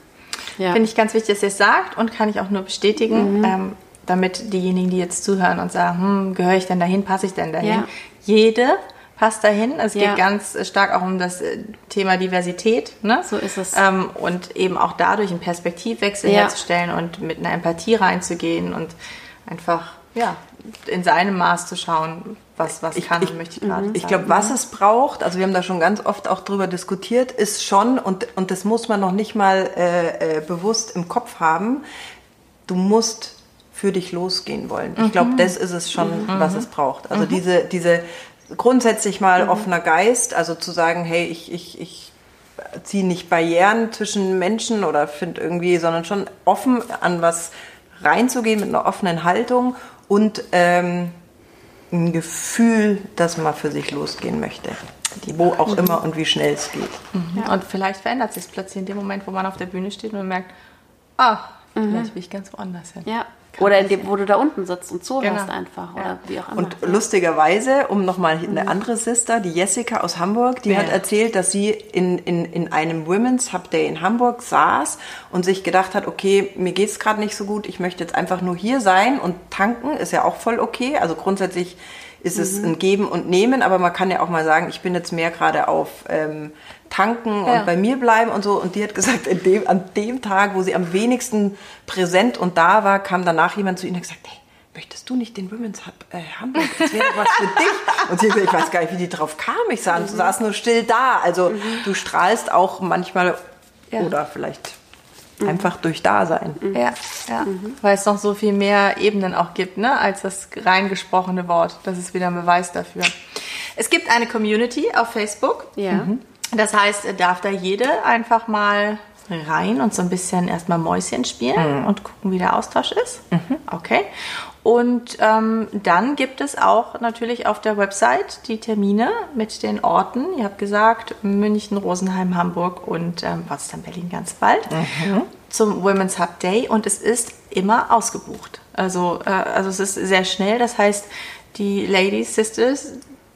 [SPEAKER 3] Ja.
[SPEAKER 2] Finde ich ganz wichtig, dass ihr es sagt und kann ich auch nur bestätigen, ähm, damit diejenigen, die jetzt zuhören und sagen, hm, gehöre ich denn dahin, passe ich denn dahin?
[SPEAKER 3] Ja.
[SPEAKER 2] Jede passt dahin. Es
[SPEAKER 3] Ja.
[SPEAKER 2] geht ganz stark auch um das äh, Thema Diversität. Ne?
[SPEAKER 3] So ist es.
[SPEAKER 2] Ähm, und eben auch dadurch einen Perspektivwechsel herzustellen und mit einer Empathie reinzugehen und einfach ja, in seinem Maß zu schauen, was, was kann und möchte ich gerade
[SPEAKER 1] Ich
[SPEAKER 2] sagen.
[SPEAKER 1] glaube, was es braucht, also wir haben da schon ganz oft auch drüber diskutiert, ist schon, und, und das muss man noch nicht mal äh, äh, bewusst im Kopf haben, du musst für dich losgehen wollen. Ich glaube, das ist es schon, was es braucht. Also diese, diese grundsätzlich mal offener Geist, also zu sagen, hey, ich, ich, ich ziehe nicht Barrieren zwischen Menschen oder finde irgendwie, sondern schon offen an was reinzugehen mit einer offenen Haltung und ähm, ein Gefühl, dass man für sich losgehen möchte. Wo auch immer und wie schnell es geht.
[SPEAKER 2] Mhm. Und vielleicht verändert sich plötzlich in dem Moment, wo man auf der Bühne steht und man merkt, ah, vielleicht will ich ganz woanders hin.
[SPEAKER 3] ja. Oder in dem, wo du da unten sitzt und zuhörst
[SPEAKER 2] Genau.
[SPEAKER 3] einfach
[SPEAKER 2] Ja.
[SPEAKER 3] oder wie auch immer.
[SPEAKER 1] Und lustigerweise, um nochmal eine andere Sister, die Jessica aus Hamburg, die
[SPEAKER 2] Ja.
[SPEAKER 1] hat erzählt, dass sie in, in, in einem Women's Hub Day in Hamburg saß und sich gedacht hat, okay, mir geht's gerade nicht so gut, ich möchte jetzt einfach nur hier sein und tanken, ist ja auch voll okay. Also grundsätzlich ist es
[SPEAKER 2] Mhm.
[SPEAKER 1] ein Geben und Nehmen, aber man kann ja auch mal sagen, ich bin jetzt mehr gerade auf ähm, Tanken
[SPEAKER 2] Ja.
[SPEAKER 1] und bei mir bleiben und so. Und die hat gesagt, dem, an dem Tag, wo sie am wenigsten präsent und da war, kam danach jemand zu ihnen und hat gesagt, hey, möchtest du nicht den Women's Hub äh, Hamburg? Das wäre was für dich. Und sie hat gesagt, ich weiß gar nicht, wie die drauf kam. Ich sah, du saß nur still da. Also du strahlst auch manchmal
[SPEAKER 2] Ja.
[SPEAKER 1] oder vielleicht einfach durch Dasein.
[SPEAKER 2] Ja, ja. Weil es noch so viel mehr Ebenen auch gibt, ne, als das rein gesprochene Wort. Das ist wieder ein Beweis dafür. Es gibt eine Community auf Facebook.
[SPEAKER 3] ja.
[SPEAKER 2] Das heißt, darf da jede einfach mal rein und so ein bisschen erstmal Mäuschen spielen und gucken, wie der Austausch ist. Okay. Und ähm, dann gibt es auch natürlich auf der Website die Termine mit den Orten. Ihr habt gesagt, München, Rosenheim, Hamburg und ähm, Potsdam, Berlin ganz bald zum Women's Hub Day und es ist immer ausgebucht. Also, äh, also es ist sehr schnell. Das heißt, die Ladies, Sisters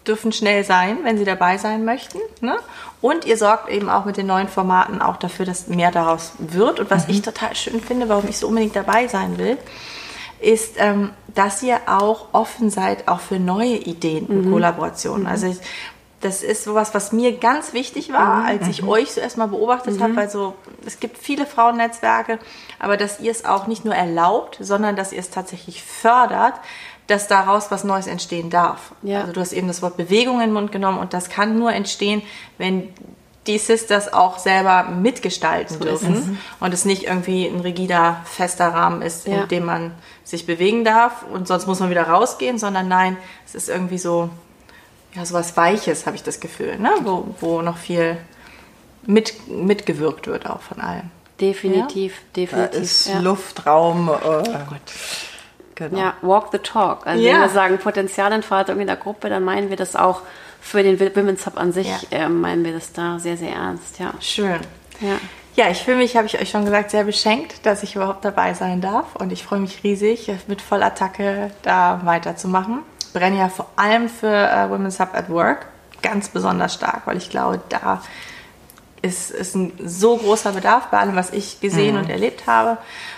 [SPEAKER 2] dürfen schnell sein, wenn sie dabei sein möchten. Ne? Und ihr sorgt eben auch mit den neuen Formaten auch dafür, dass mehr daraus wird. Und was ich total schön finde, warum ich so unbedingt dabei sein will, ist, ähm, dass ihr auch offen seid, auch für neue Ideen und Kollaborationen. Also ich, das ist sowas, was mir ganz wichtig war, als ich euch so erstmal beobachtet habe, weil so, es gibt viele Frauennetzwerke, aber dass ihr es auch nicht nur erlaubt, sondern dass ihr es tatsächlich fördert, dass daraus was Neues entstehen darf.
[SPEAKER 3] Ja.
[SPEAKER 2] Also du hast eben das Wort Bewegung in den Mund genommen und das kann nur entstehen, wenn die Sisters auch selber mitgestalten dürfen und es nicht irgendwie ein rigider, fester Rahmen ist,
[SPEAKER 3] Ja.
[SPEAKER 2] in dem man sich bewegen darf und sonst muss man wieder rausgehen, sondern nein, es ist irgendwie so, ja, so was Weiches, habe ich das Gefühl, ne? wo, wo noch viel mit, mitgewirkt wird auch von allen.
[SPEAKER 3] Definitiv,
[SPEAKER 1] Da
[SPEAKER 3] definitiv.
[SPEAKER 1] ist
[SPEAKER 3] ja.
[SPEAKER 1] Luftraum. Äh, Genau.
[SPEAKER 3] Ja, walk the talk. Also
[SPEAKER 2] Ja.
[SPEAKER 3] wenn wir sagen Potenzialentfaltung in der Gruppe, dann meinen wir das auch für den Women's Hub an sich,
[SPEAKER 2] Ja.
[SPEAKER 3] äh, meinen wir das da sehr, sehr ernst. Ja.
[SPEAKER 2] Schön.
[SPEAKER 3] ja.
[SPEAKER 2] Ja, ich fühle mich, habe ich euch schon gesagt, sehr beschenkt, dass ich überhaupt dabei sein darf. Und ich freue mich riesig, mit Vollattacke da weiterzumachen. Ich brenne ja vor allem für äh, Women's Hub at Work ganz besonders stark, weil ich glaube, da ist, ist ein so großer Bedarf bei allem, was ich gesehen mhm. und erlebt habe.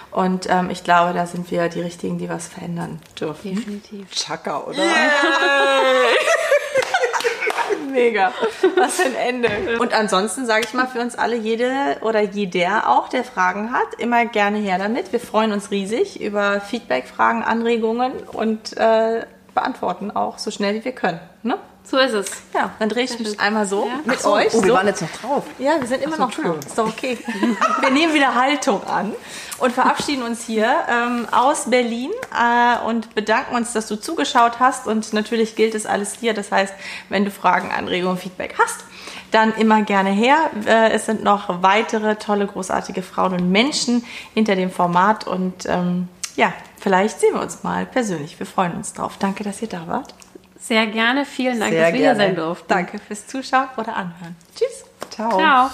[SPEAKER 2] Und ähm, ich glaube, da sind wir die Richtigen, die was verändern dürfen.
[SPEAKER 3] Definitiv.
[SPEAKER 1] Chaka, oder?
[SPEAKER 2] Yeah. Mega. Was für ein Ende. Und ansonsten sage ich mal für uns alle, jede oder jeder auch, der Fragen hat, immer gerne her damit. Wir freuen uns riesig über Feedback, Fragen, Anregungen und äh, beantworten auch so schnell wie wir können. Ne?
[SPEAKER 3] So ist es.
[SPEAKER 2] Ja, dann drehe ich mich einmal so ja. mit
[SPEAKER 1] so.
[SPEAKER 2] euch.
[SPEAKER 1] Oh, wir waren jetzt noch drauf.
[SPEAKER 2] Ja, wir sind immer so, noch drauf. Ist doch okay. wir nehmen wieder Haltung an und verabschieden uns hier ähm, aus Berlin äh, und bedanken uns, dass du zugeschaut hast. Und natürlich gilt es alles dir. Das heißt, wenn du Fragen, Anregungen, Feedback hast, dann immer gerne her. Äh, es sind noch weitere tolle, großartige Frauen und Menschen hinter dem Format und ähm, ja, vielleicht sehen wir uns mal persönlich. Wir freuen uns drauf. Danke, dass ihr da wart.
[SPEAKER 3] Sehr gerne. Vielen Dank,
[SPEAKER 1] Sehr
[SPEAKER 3] dass wir
[SPEAKER 1] gerne.
[SPEAKER 3] hier sein durften.
[SPEAKER 2] Danke fürs Zuschauen oder Anhören. Tschüss.
[SPEAKER 1] Ciao.
[SPEAKER 3] Ciao.